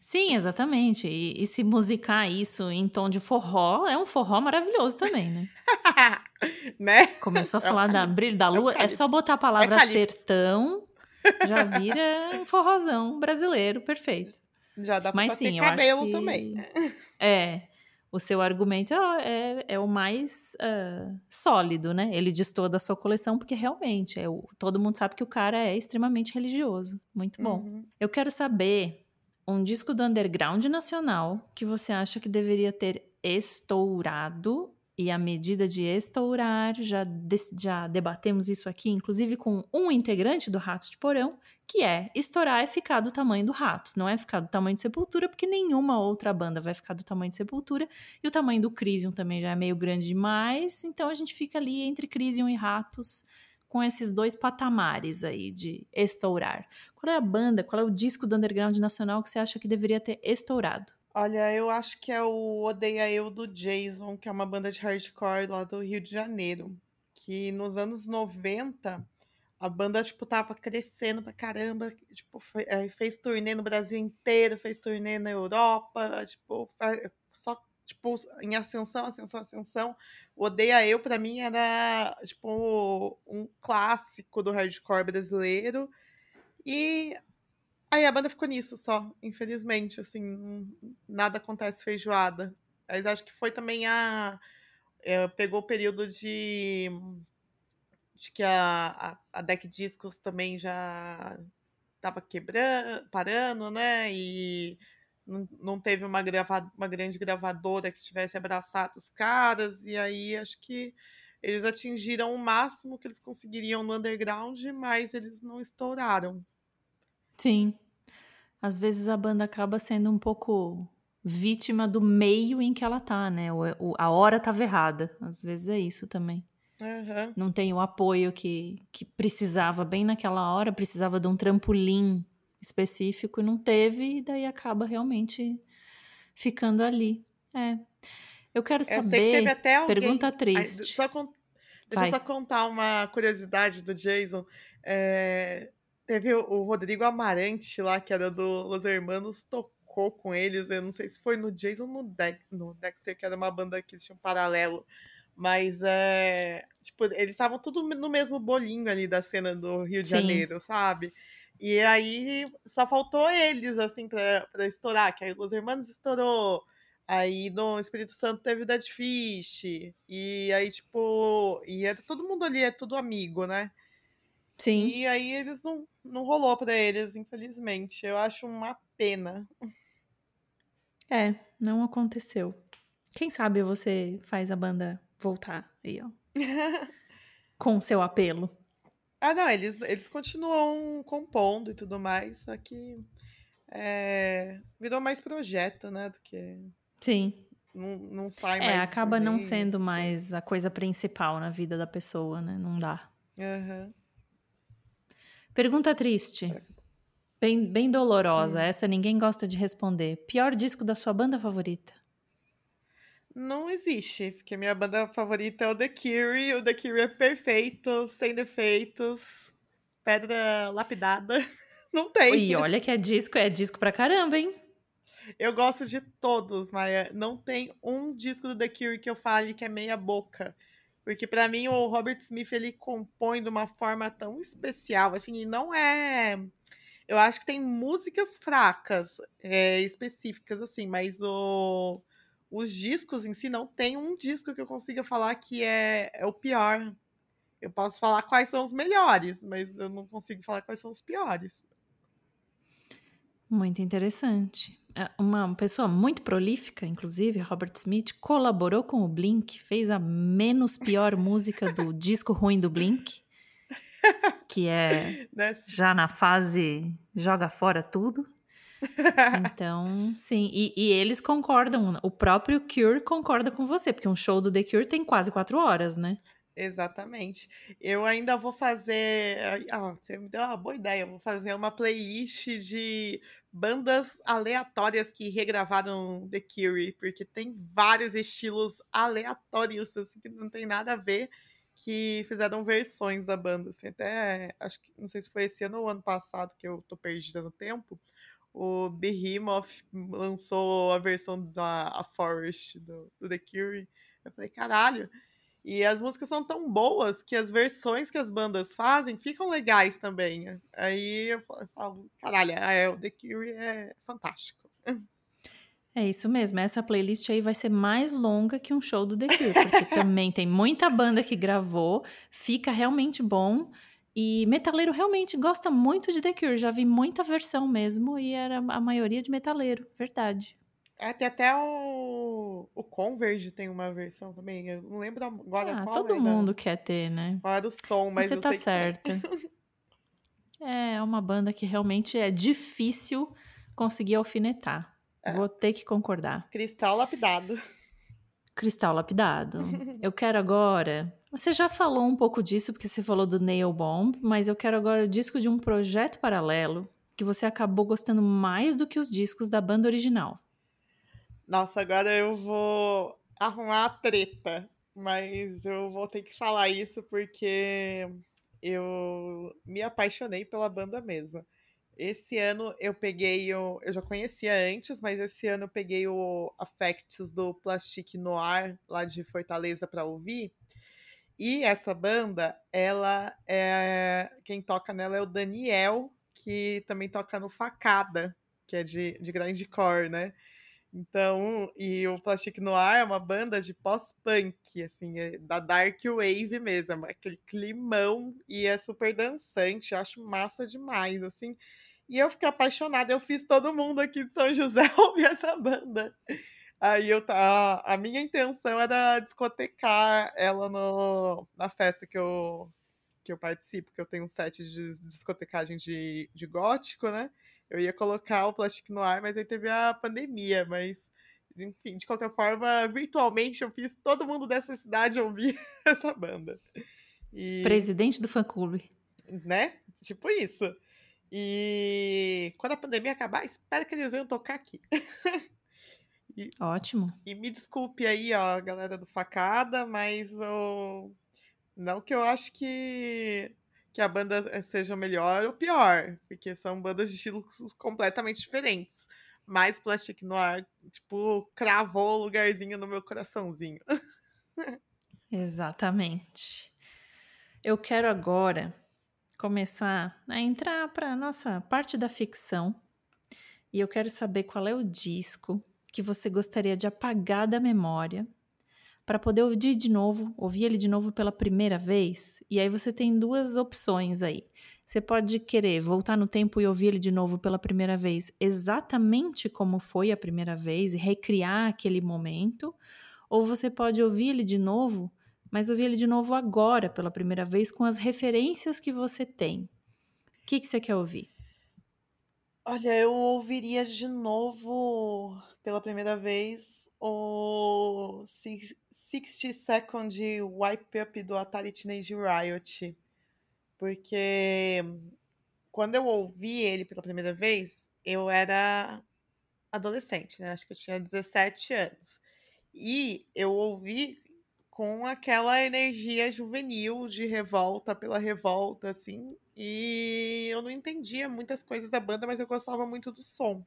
Sim, exatamente. E, e se musicar isso em tom de forró, é um forró maravilhoso também, né? *laughs* né? Começou a É falar da calypso. brilho da É lua, é só calypso. botar a É palavra calypso. sertão, já vira um forrozão brasileiro, perfeito. Já dá pra Mas sim, eu acho cabelo que também. é o seu argumento é, é, é o mais ah, sólido, né? Ele diz toda a sua coleção, porque realmente é o, todo mundo sabe que o cara é extremamente religioso. Muito bom. Uhum. Eu quero saber um disco do underground nacional que você acha que deveria ter estourado. E a medida de estourar, já, des- já debatemos isso aqui, inclusive com um integrante do Ratos de Porão, que é estourar é ficar do tamanho do Ratos, não é ficar do tamanho de Sepultura, porque nenhuma outra banda vai ficar do tamanho de Sepultura, e o tamanho do Crisium também já é meio grande demais, então a gente fica ali entre Crisium e Ratos, com esses dois patamares aí de estourar. Qual é a banda, qual é o disco do underground nacional que você acha que deveria ter estourado? Olha, eu acho que é o Odeia Eu do Jason, que é uma banda de hardcore lá do Rio de Janeiro. Que nos anos 90 a banda, tipo, tava crescendo pra caramba. Tipo, fe- eh, fez turnê no Brasil inteiro, fez turnê na Europa, tipo, tipo, em ascensão, ascensão, ascensão. Odeia Eu, pra mim, era, tipo, um clássico do hardcore brasileiro. E Aí a banda ficou nisso só, infelizmente, assim, nada acontece feijoada. Mas acho que foi também a. é, pegou o período de. de que a, a, a Deck Discos também já tava quebrando, parando, né? E não, não teve uma, grava, uma grande gravadora que tivesse abraçado os caras, e aí acho que eles atingiram o máximo que eles conseguiriam no underground, mas eles não estouraram. Sim. Às vezes a banda acaba sendo um pouco vítima do meio em que ela tá, né? O, o- a hora tava errada. Às vezes é isso também. Aham. Não tem o apoio que, que precisava bem naquela hora, precisava de um trampolim específico e não teve, e daí acaba realmente ficando ali. É. Eu quero Eu que saber. até alguém. Pergunta Ai, triste. só con- Deixa eu só contar uma curiosidade do Jason. É, Teve o Rodrigo Amarante lá, que era do Los Hermanos, tocou com eles. Eu não sei se foi no Jason ou no, no Dexter, que era uma banda que eles tinham um paralelo. Mas é. Tipo, eles estavam tudo no mesmo bolinho ali da cena do Rio de Sim. Janeiro, sabe? E aí só faltou eles, assim, pra, pra estourar. Que aí Los Hermanos estourou. Aí no Espírito Santo teve o Dead Fish. E aí, tipo. E era todo mundo ali, é tudo amigo, né? Sim. E aí eles não, não rolou pra eles, infelizmente. Eu acho uma pena. É, não aconteceu. Quem sabe você faz a banda voltar aí, ó. *laughs* com seu apelo. Ah, não, eles, eles continuam compondo e tudo mais, só que é, virou mais projeto, né, do que... Sim. Não, não sai é, mais... acaba não sendo mais a coisa principal na vida da pessoa, né? Não dá. Uhum. Pergunta triste. Bem, bem dolorosa. Hum. Essa ninguém gosta de responder. Pior disco da sua banda favorita? Não existe, porque minha banda favorita é o The Cure. O The Cure é perfeito, sem defeitos, pedra lapidada. *laughs* Não tem. E olha que é disco, é disco pra caramba, hein? Eu gosto de todos, Maia. Não tem um disco do The Cure que eu fale que é meia boca. Porque para mim o Robert Smith ele compõe de uma forma tão especial, assim, e não é eu acho que tem músicas fracas, é, específicas, assim, mas o, os discos em si não tem um disco que eu consiga falar que é, é o pior. Eu posso falar quais são os melhores, mas eu não consigo falar quais são os piores. Muito interessante. É, uma pessoa muito prolífica, inclusive, Robert Smith, colaborou com o Blink, fez a menos pior *laughs* música do disco ruim do Blink que é *laughs* né? já na fase joga fora tudo. *laughs* Então, sim. E, e, eles concordam. O próprio Cure concorda com você, porque um show do The Cure tem quase quatro horas, né? Exatamente. Eu ainda vou fazer. Ah, você me deu uma boa ideia. Eu vou fazer uma playlist de bandas aleatórias que regravaram The Cure, porque tem vários estilos aleatórios, assim, que não tem nada a ver que fizeram versões da banda, assim, até, acho que, não sei se foi esse ano ou ano passado, que eu tô perdida no tempo, o Behemoth lançou a versão da a Forest do, do The Cure, eu falei, caralho, e as músicas são tão boas que as versões que as bandas fazem ficam legais também. Aí eu falo, caralho, é, o The Cure é fantástico. É isso mesmo, essa playlist aí vai ser mais longa que um show do The Cure, porque *laughs* também tem muita banda que gravou, fica realmente bom. E metaleiro realmente gosta muito de The Cure, já vi muita versão mesmo, e era a maioria de metaleiro, verdade. É, tem até o, o Converge tem uma versão também, eu não lembro agora ah, qual todo mundo quer ter, né? Qual era o som, mas Você tá certa. *laughs* é uma banda que realmente é difícil conseguir alfinetar. É. Vou ter que concordar. Cristal lapidado. Cristal lapidado. *laughs* eu quero agora. Você já falou um pouco disso, porque você falou do Nail Bomb, mas eu quero agora o disco de um projeto paralelo que você acabou gostando mais do que os discos da banda original. Nossa, agora eu vou arrumar a treta, mas eu vou ter que falar isso porque eu me apaixonei pela banda mesmo. Esse ano eu peguei o. Eu já conhecia antes, mas esse ano eu peguei o Affects do Plastic Noir, lá de Fortaleza, para ouvir. E essa banda, ela é. Quem toca nela é o Daniel, que também toca no Facada, que é de, de grindcore, né? Então, e o Plastic Noir é uma banda de pós-punk, assim, é da dark wave mesmo, é aquele climão e é super dançante, acho massa demais, assim. E eu fiquei apaixonada. Eu fiz todo mundo aqui de São José *laughs* ouvir essa banda. Aí eu tá. A minha intenção era discotecar ela no, na festa que eu, que eu participo, que eu tenho um set de, discotecagem de, de gótico, né? Eu ia colocar o Plastic no ar, mas aí teve a pandemia, mas enfim, de qualquer forma, virtualmente eu fiz todo mundo dessa cidade ouvir *laughs* essa banda. E, Presidente do fã-clube. Né? Tipo isso. E quando a pandemia acabar, espero que eles venham tocar aqui. *laughs* e, Ótimo. E me desculpe aí, ó, galera do Facada, mas o... não que eu acho que, que a banda eh, seja melhor ou pior, porque são bandas de estilos completamente diferentes. Mas Plastic Noir, tipo, cravou o lugarzinho no meu coraçãozinho. *laughs* Exatamente. Eu quero agora começar a entrar para nossa parte da ficção. E eu quero saber qual é o disco que você gostaria de apagar da memória para poder ouvir de novo, ouvir ele de novo pela primeira vez. E aí você tem duas opções aí. Você pode querer voltar no tempo e ouvir ele de novo pela primeira vez, exatamente como foi a primeira vez, e recriar aquele momento. Ou você pode ouvir ele de novo, mas ouvir ele de novo agora, pela primeira vez, com as referências que você tem. O que, que você quer ouvir? Olha, eu ouviria de novo, pela primeira vez, o 60 Second Wipe Up do Atari Teenage Riot. Porque quando eu ouvi ele pela primeira vez, eu era adolescente, né? Acho que eu tinha 17 anos. E eu ouvi com aquela energia juvenil de revolta pela revolta, assim. E eu não entendia muitas coisas da banda, mas eu gostava muito do som.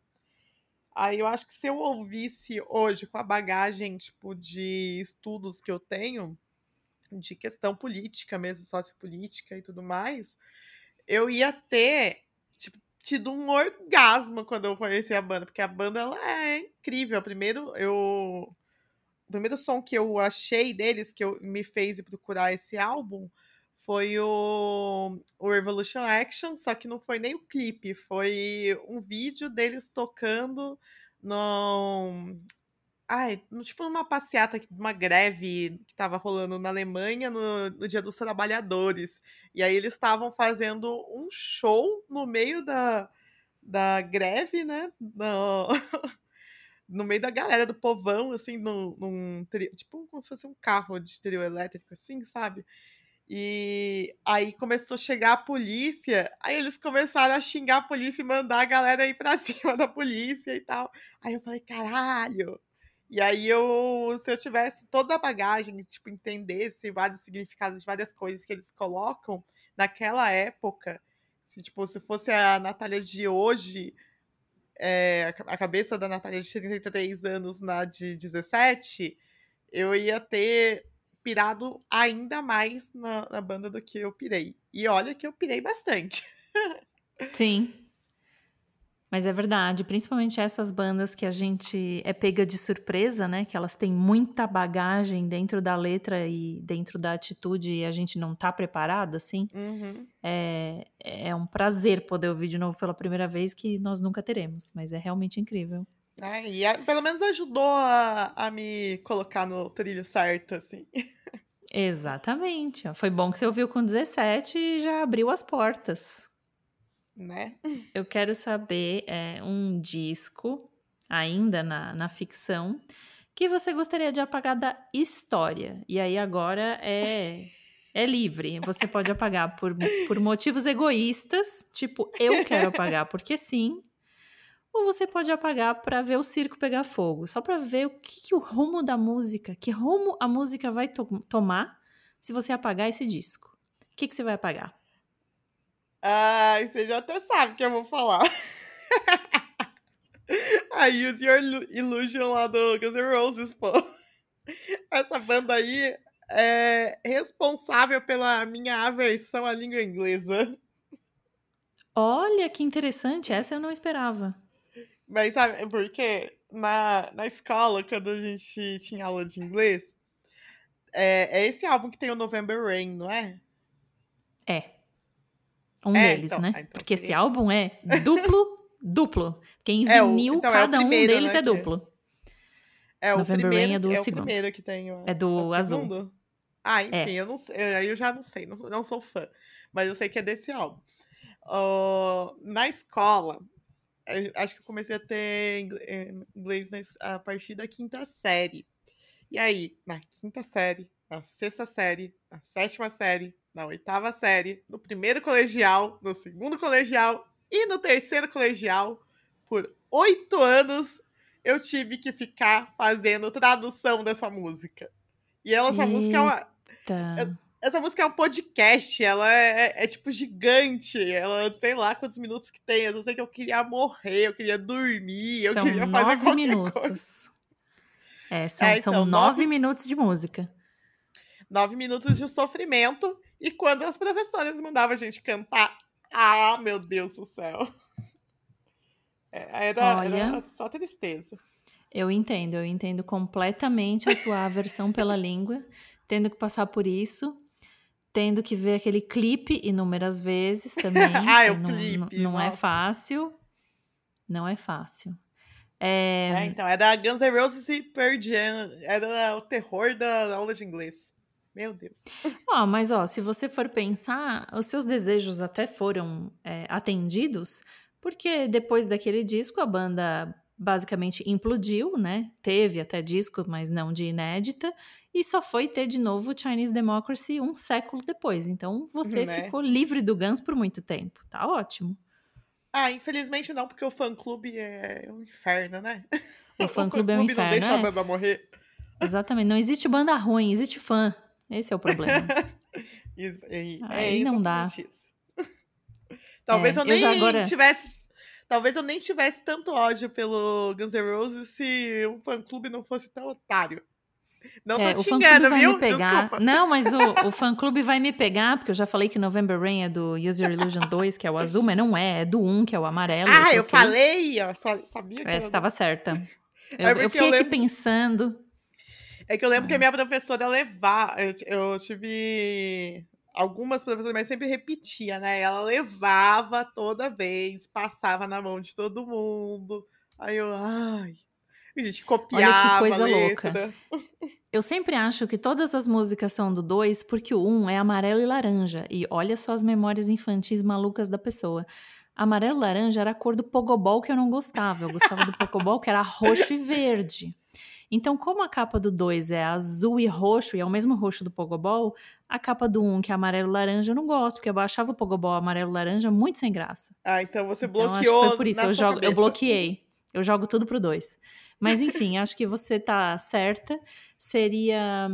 Aí eu acho que se eu ouvisse hoje com a bagagem, tipo, de estudos que eu tenho, de questão política mesmo, sociopolítica e tudo mais, eu ia ter, tipo, tido um orgasmo quando eu conheci a banda, porque a banda ela é incrível. Primeiro, eu primeiro som que eu achei deles que eu, me fez procurar esse álbum foi o, o Revolution Action, só que não foi nem o clipe, foi um vídeo deles tocando no, Ai, no, tipo numa passeata, uma greve que estava rolando na Alemanha no, no Dia dos Trabalhadores. E aí eles estavam fazendo um show no meio da, da greve, né? No, *laughs* no meio da galera, do povão, assim, num, num tipo como se fosse um carro de trio elétrico, assim, sabe? E aí começou a chegar a polícia, aí eles começaram a xingar a polícia e mandar a galera ir pra *laughs* cima da polícia e tal. Aí eu falei, caralho, e aí eu, se eu tivesse toda a bagagem, tipo, entendesse vários significados de várias coisas que eles colocam, naquela época, se tipo, se fosse a Natália de hoje, é, a cabeça da Natália de 33 anos na de 17, eu ia ter pirado ainda mais na, na banda do que eu pirei. E olha que eu pirei bastante. Sim, mas é verdade, principalmente essas bandas que a gente é pega de surpresa, né? Que elas têm muita bagagem dentro da letra e dentro da atitude e a gente não tá preparado, assim. Uhum. É, é um prazer poder ouvir de novo pela primeira vez que nós nunca teremos, mas é realmente incrível. É, e a, pelo menos ajudou a, a me colocar no trilho certo, assim. *laughs* Exatamente. Foi bom que você ouviu com 17 e já abriu as portas né? *laughs* Eu quero saber é, um disco, ainda na, na ficção, que você gostaria de apagar da história. E aí agora é, é livre. Você pode apagar por, por motivos egoístas, tipo, eu quero apagar porque sim. Ou você pode apagar para ver o circo pegar fogo, só para ver o que, que, o rumo da música, que rumo a música vai to tomar se você apagar esse disco. O que, que você vai apagar? Ai, você já até sabe o que eu vou falar. I Use Your Illusion lá do Guns N' Roses, pô. Essa banda aí é responsável pela minha aversão à língua inglesa. Olha que interessante, essa eu não esperava. Mas sabe por quê? Na, na escola, quando a gente tinha aula de inglês, é, é esse álbum que tem o November Rain, não é? É. Um é, deles, então, né? Então Porque seria... esse álbum é duplo, *laughs* duplo. Quem é, vinil, então, cada é primeiro, um deles né, é duplo. É o November primeiro, Rain é do é segundo. o primeiro que tem o, É do azul. Segundo. Ah, enfim, é. eu não. Aí eu já não sei, não, não sou fã. Mas eu sei que é desse álbum. Uh, na escola, acho que eu comecei a ter inglês a partir da quinta série. E aí, na quinta série, na sexta série, na sétima série, na oitava série, no primeiro colegial, no segundo colegial e no terceiro colegial, por oito anos, eu tive que ficar fazendo tradução dessa música. E ela, essa Eita. música é uma. É, essa música é um podcast, ela é, é, é, tipo gigante, ela sei lá quantos minutos que tem. Eu sei que eu queria morrer, eu queria dormir, eu são queria fazer nove minutos. coisa. É, são, é, então, são nove, nove minutos de música. Nove minutos de sofrimento. E quando as professoras mandavam a gente cantar, ah, meu Deus do céu. *laughs* É, era, Olha, era só tristeza. Eu entendo, eu entendo completamente a sua aversão pela *laughs* língua, tendo que passar por isso. tendo que ver aquele clipe inúmeras vezes *laughs* também. ah, é o não, clipe. Não, não é fácil. Não é fácil. É, É, então, é da Guns N' Roses e Pearl Jam. Era o terror da aula de inglês. Meu Deus. ó, mas ó, se você for pensar, os seus desejos até foram é, atendidos, porque depois daquele disco a banda basicamente implodiu, né? Teve até disco, mas não de inédita, e só foi ter de novo Chinese Democracy um século depois. Então você Né? ficou livre do Guns por muito tempo. Tá ótimo. Ah, infelizmente não, porque o fã-clube é um inferno, né? O *laughs* fã-clube é um não inferno. deixa a é. banda morrer. Exatamente. Não existe banda ruim, existe fã. Esse é o problema. *laughs* Isso, e- é Aí não dá. exatamente isso. *laughs* Talvez É, eu eu nem já agora- tivesse. Talvez eu nem tivesse tanto ódio pelo Guns N' Roses se o fã-clube não fosse tão otário. Não É, tô o fã clube xingando, vai viu? me pegar. Desculpa. Não, mas o, *laughs* o fã clube vai me pegar, porque eu já falei que November Rain é do Use Your Illusion 2, que é o azul, mas não é, é do 1, que é o amarelo. Ah, eu troquei. falei, ó, sa- sabia que É, do- estava certa. Eu, É eu porque eu fiquei aqui lembro- pensando. É que eu lembro que a Ah. minha professora levava. Eu, eu tive algumas professoras, mas sempre repetia, né? Ela levava toda vez, passava na mão de todo mundo. Aí eu, ai. A gente copiava coisa a louca. letra. *laughs* Eu sempre acho que todas as músicas são do 2, porque o 1 um é amarelo e laranja. E olha só as memórias infantis malucas da pessoa. Amarelo e laranja era a cor do pogobol que eu não gostava. Eu gostava do pogobol que era roxo e verde. Então, como a capa do 2 é azul e roxo, e é o mesmo roxo do pogobol, a capa do 1, um, que é amarelo e laranja, eu não gosto, porque eu achava o pogobol amarelo e laranja muito sem graça. Ah, então você Então, bloqueou. foi por isso, eu, jogo, eu bloqueei. Eu jogo tudo pro 2. Mas *laughs* enfim, acho que você tá certa. Seria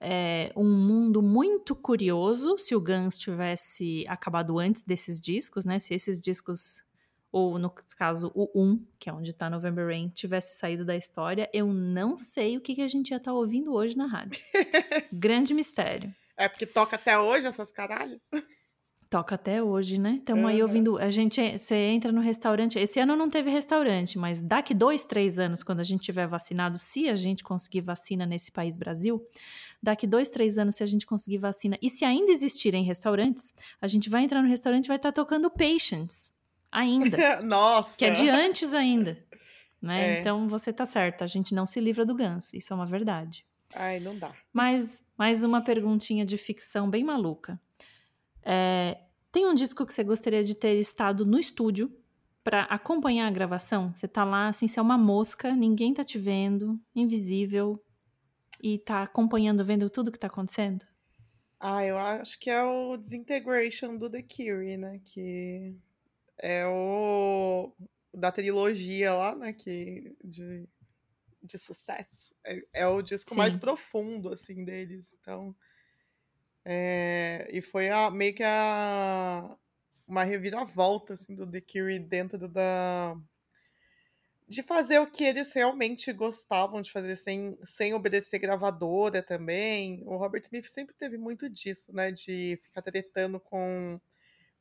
é, um mundo muito curioso se o Guns tivesse acabado antes desses discos, né? Se esses discos, ou no caso o 1, que é onde tá November Rain, tivesse saído da história, eu não sei o que, que a gente ia estar ouvindo hoje na rádio. *laughs* Grande mistério. É porque toca até hoje essas caralho. Toca até hoje, né? Estamos aí Aham. ouvindo. A gente, você entra no restaurante. Esse ano não teve restaurante, mas daqui dois, três anos, quando a gente tiver vacinado, se a gente conseguir vacina nesse país Brasil, daqui dois, três anos, se a gente conseguir vacina, e se ainda existirem restaurantes, a gente vai entrar no restaurante e vai estar tocando Patience ainda, *laughs* Nossa. que é de antes ainda. Né? É. Então você tá certa, a gente não se livra do Guns, isso é uma verdade. Ai, não dá. Mas mais uma perguntinha de ficção bem maluca. É, tem um disco que você gostaria de ter estado no estúdio para acompanhar a gravação? Você tá lá, assim, você é uma mosca, ninguém tá te vendo, invisível, e tá acompanhando, vendo tudo que tá acontecendo? Ah, eu acho que é o Disintegration do The Cure, né? Que é o da trilogia lá, né? Que de, de sucesso. É, é o disco mais Sim. profundo, assim, deles. Então. é, e foi a, meio que a, uma reviravolta, assim, do The Cure dentro da. De fazer o que eles realmente gostavam de fazer, sem, sem obedecer gravadora também. O Robert Smith sempre teve muito disso, né? De ficar tretando com,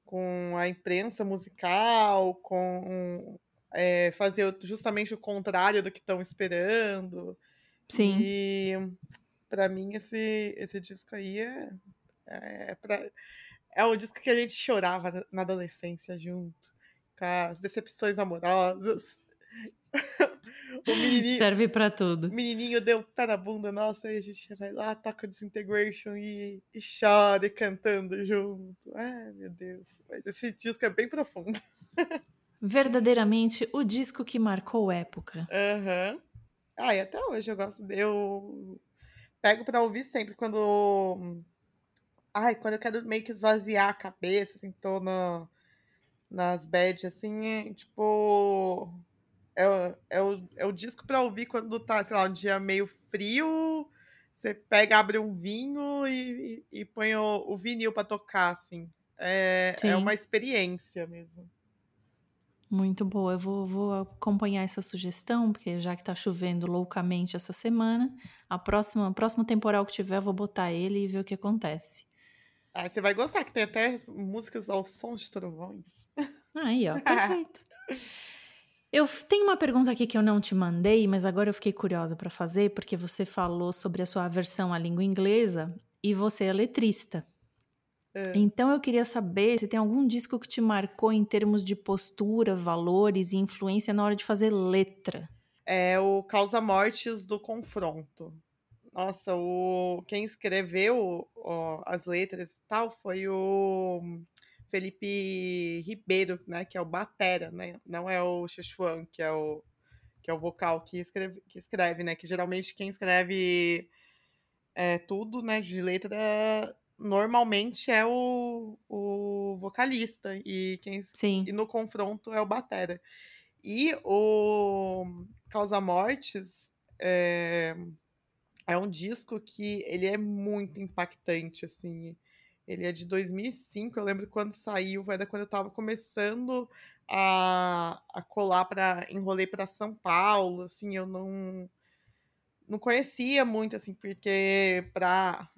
com a imprensa musical, com é, fazer justamente o contrário do que estão esperando. Sim. E pra mim esse, esse disco aí é, é, pra- é um disco que a gente chorava na adolescência junto, com as decepções amorosas. *laughs* o menininho, Serve pra tudo. o menininho deu o pé na bunda, nossa, aí a gente vai lá, toca Disintegration e, e chora e cantando junto. Ai, meu Deus. Mas esse disco é bem profundo. *laughs* Verdadeiramente o disco que marcou época. Aham. Ah, e até hoje eu gosto de. Eu pego pra ouvir sempre quando. Ai, quando eu quero meio que esvaziar a cabeça, assim, tô na, nas bad, assim, é, tipo. É, o- é, o, é o disco pra ouvir quando tá, sei lá, um dia meio frio. Você pega, abre um vinho e, e, e põe o, o vinil pra tocar, assim. É, Sim. é uma experiência mesmo. Muito boa. Eu vou, vou acompanhar essa sugestão, porque já que tá chovendo loucamente essa semana, a próxima, o próximo temporal que tiver, eu vou botar ele e ver o que acontece. Ah, você vai gostar, que tem até músicas ao som de trovões. Aí, ó, perfeito. *laughs* Eu tenho uma pergunta aqui que eu não te mandei, mas agora eu fiquei curiosa para fazer, porque você falou sobre a sua aversão à língua inglesa e você é letrista. Então eu queria saber se tem algum disco que te marcou em termos de postura, valores e influência na hora de fazer letra. É o Causa Mortes do Confronto. Nossa, o quem escreveu ó, as letras e tal foi o Felipe Ribeiro, né, que é o batera, né? Não é o Xixuan, que é o que é o vocal que escreve, que escreve, né? Que geralmente quem escreve é, tudo, né, de letra normalmente é o, o vocalista e quem Sim. e no confronto é o batera. E o Causa Mortes é, é um disco que ele é muito impactante, assim. Ele é de 2005, eu lembro quando saiu, era quando eu tava começando a, a colar para enrolei para São Paulo, assim, eu não não conhecia muito, assim, porque pra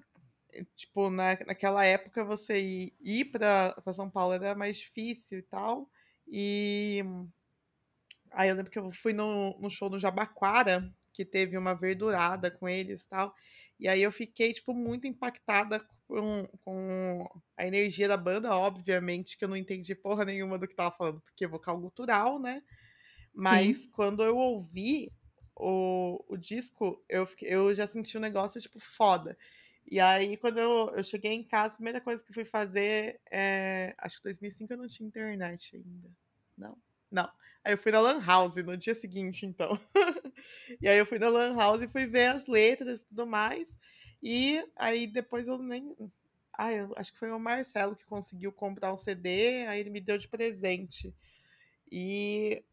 tipo, na, naquela época você ir, ir para São Paulo era mais difícil e tal. E aí eu lembro que eu fui no, no show do Jabaquara, que teve uma verdurada com eles e tal. E aí eu fiquei, tipo, muito impactada com, com a energia da banda, obviamente, que eu não entendi porra nenhuma do que tava falando, porque é vocal gutural, né? Mas Sim. quando eu ouvi o, o disco, eu, fiquei, eu já senti um negócio, tipo, foda. E aí, quando eu, eu cheguei em casa, a primeira coisa que eu fui fazer é. Acho que 2005 eu não tinha internet ainda. Não? Não. Aí eu fui na Lan House no dia seguinte, então. *laughs* e aí eu fui na Lan House e fui ver as letras e tudo mais. E aí depois eu nem. Ah, eu acho que foi o Marcelo que conseguiu comprar um CD, aí ele me deu de presente. E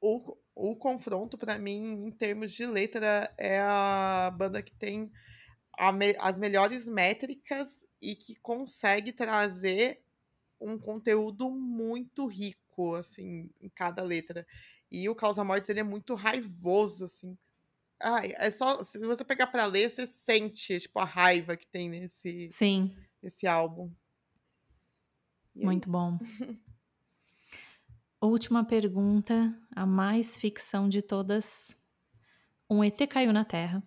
o, o confronto, para mim, em termos de letra, é a banda que tem me, as melhores métricas e que consegue trazer um conteúdo muito rico, assim, em cada letra. E o Causa Mortes, ele é muito raivoso, assim. Ai, é só, se você pegar para ler, você sente, tipo, a raiva que tem nesse, Sim. nesse álbum. E muito é bom. *laughs* Última pergunta, a mais ficção de todas. Um ET caiu na Terra.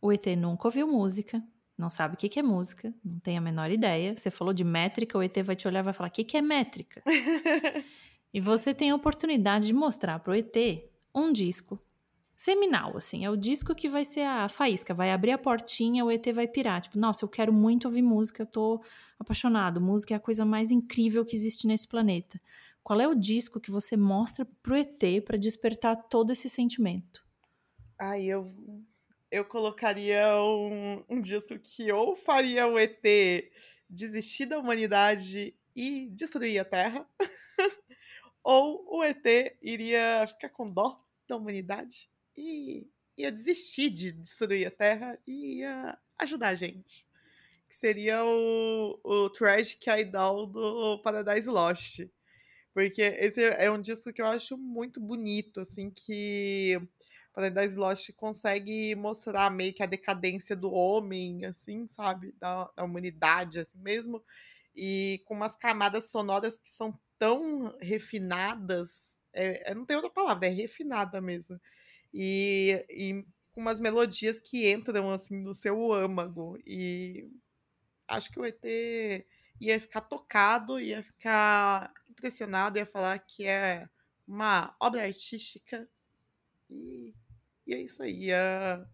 O ET nunca ouviu música, não sabe o que, é música, não tem a menor ideia. Você falou de métrica, o ET vai te olhar e vai falar: o que, é métrica? *laughs* e você tem a oportunidade de mostrar para o ET um disco seminal, assim. É o disco que vai ser a faísca, vai abrir a portinha, o ET vai pirar. Tipo, nossa, eu quero muito ouvir música, eu tô apaixonado. Música é a coisa mais incrível que existe nesse planeta. Qual é o disco que você mostra pro ET para despertar todo esse sentimento? Ai, eu eu colocaria um, um disco que ou faria o ET desistir da humanidade e destruir a Terra, *laughs* ou o ET iria ficar com dó da humanidade e ia desistir de destruir a Terra e ia ajudar a gente. Que seria o, o Tragic Idol do Paradise Lost. Porque esse é um disco que eu acho muito bonito, assim, que Paradise Lost consegue mostrar meio que a decadência do homem, assim, sabe? Da, da humanidade, assim mesmo. E com umas camadas sonoras que são tão refinadas. É, não tem outra palavra, é refinada mesmo. E, e com umas melodias que entram, assim, no seu âmago. E acho que o ET ia ficar tocado, ia ficar impressionado, ia falar que é uma obra artística. E, e é isso aí. Ia,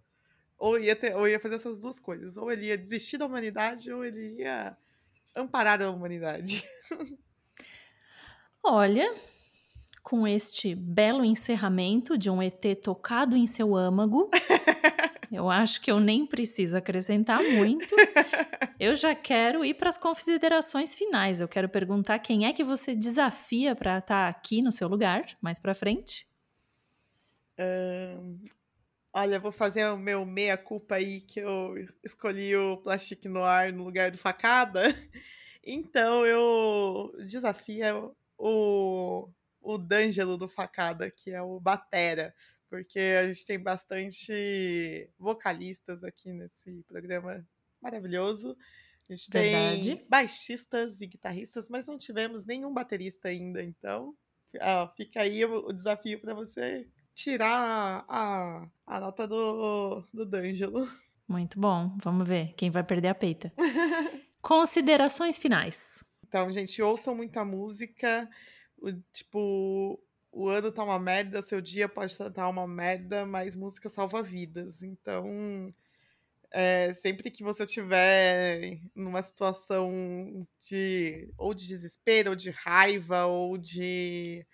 ou, ia ter, ou ia fazer essas duas coisas. Ou ele ia desistir da humanidade, ou ele ia amparar a humanidade. *laughs* Olha, com este belo encerramento de um ET tocado em seu âmago, *laughs* eu acho que eu nem preciso acrescentar muito. Eu já quero ir para as considerações finais. Eu quero perguntar quem é que você desafia para estar tá aqui no seu lugar, mais para frente. Um, olha, vou fazer o meu meia-culpa aí, que eu escolhi o Plastic Noir no lugar do Facada. *laughs* Então eu desafio o, o D'Angelo do Facada, que é o Batera, porque a gente tem bastante vocalistas aqui nesse programa maravilhoso. A gente Verdade. tem baixistas e guitarristas, mas não tivemos nenhum baterista ainda, então fica aí o, o desafio para você tirar a, a nota do, do D'Angelo. Muito bom, vamos ver quem vai perder a peita. *laughs* Considerações finais. Então, gente, ouçam muita música. O, tipo, o ano tá uma merda, seu dia pode estar tá uma merda, mas música salva vidas. Então, é, sempre que você tiver numa situação de ou de desespero, ou de raiva, ou de,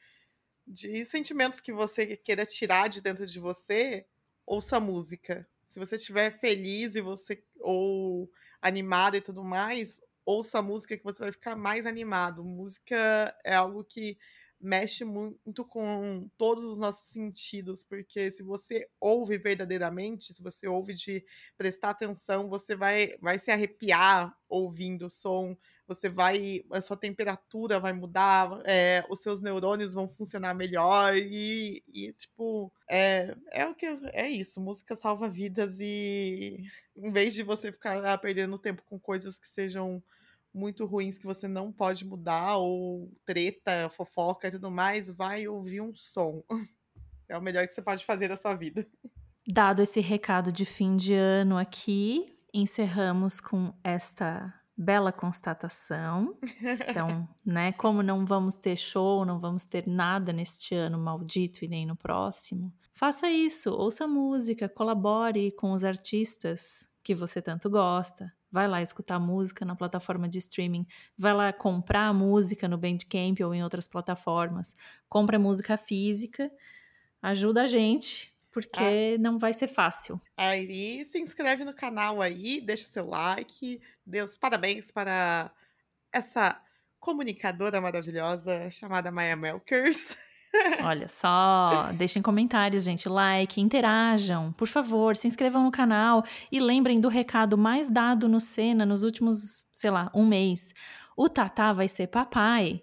de sentimentos que você queira tirar de dentro de você, ouça música. Se você estiver feliz e você ou animado e tudo mais, ouça música que você vai ficar mais animado. Música é algo que mexe muito com todos os nossos sentidos, porque se você ouve verdadeiramente, se você ouve de prestar atenção, você vai, vai se arrepiar ouvindo o som, você vai, a sua temperatura vai mudar, é, os seus neurônios vão funcionar melhor e, e tipo, é, é o que é isso, música salva vidas e em vez de você ficar perdendo tempo com coisas que sejam muito ruins que você não pode mudar, ou treta, fofoca e tudo mais, vai ouvir um som. *laughs* É o melhor que você pode fazer na sua vida. Dado esse recado de fim de ano aqui, encerramos com esta bela constatação. Então, *laughs* né, como não vamos ter show, não vamos ter nada neste ano maldito e nem no próximo, faça isso, ouça música, colabore com os artistas que você tanto gosta. Vai lá escutar música na plataforma de streaming, vai lá comprar música no Bandcamp ou em outras plataformas, compra música física, ajuda a gente, porque ah. não vai ser fácil. Aí se inscreve no canal aí, deixa seu like, Deus parabéns para essa comunicadora maravilhosa chamada Maya Melkers. *laughs* Olha só, deixem comentários, gente, like, interajam, por favor, se inscrevam no canal e lembrem do recado mais dado no Cena nos últimos, sei lá, um mês. O Tatá vai ser papai.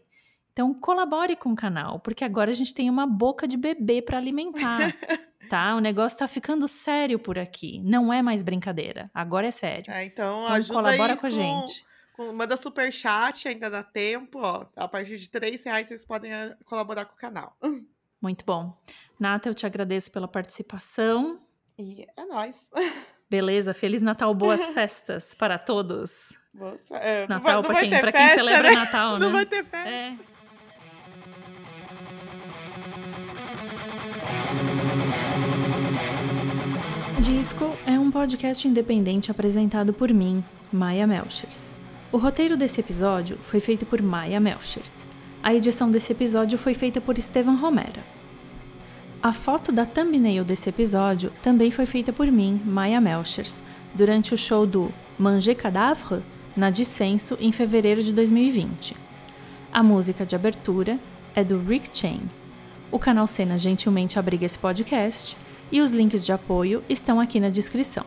Então colabore com o canal, porque agora a gente tem uma boca de bebê para alimentar. *laughs* tá? O negócio tá ficando sério por aqui. Não é mais brincadeira. Agora é sério. É, então, então colabora com a gente manda super chat, ainda dá tempo, ó. A partir de três reais vocês podem eh, colaborar com o canal. *laughs* Muito bom. Nata, eu te agradeço pela participação. E é nóis. *laughs* Beleza, Feliz Natal, boas *laughs* festas para todos. Boas, é, Natal para quem, pra quem celebra né? Natal, né? Não vai ter festa. É. Disco é um podcast independente apresentado por mim, Maia Melchers. O roteiro desse episódio foi feito por Maya Melchers. A edição desse episódio foi feita por Estevan Romera. A foto da thumbnail desse episódio também foi feita por mim, Maya Melchers, durante o show do Manger Cadavre na Dissenso em fevereiro de 2020. A música de abertura é do Rick Chain. O canal Cena gentilmente abriga esse podcast e os links de apoio estão aqui na descrição.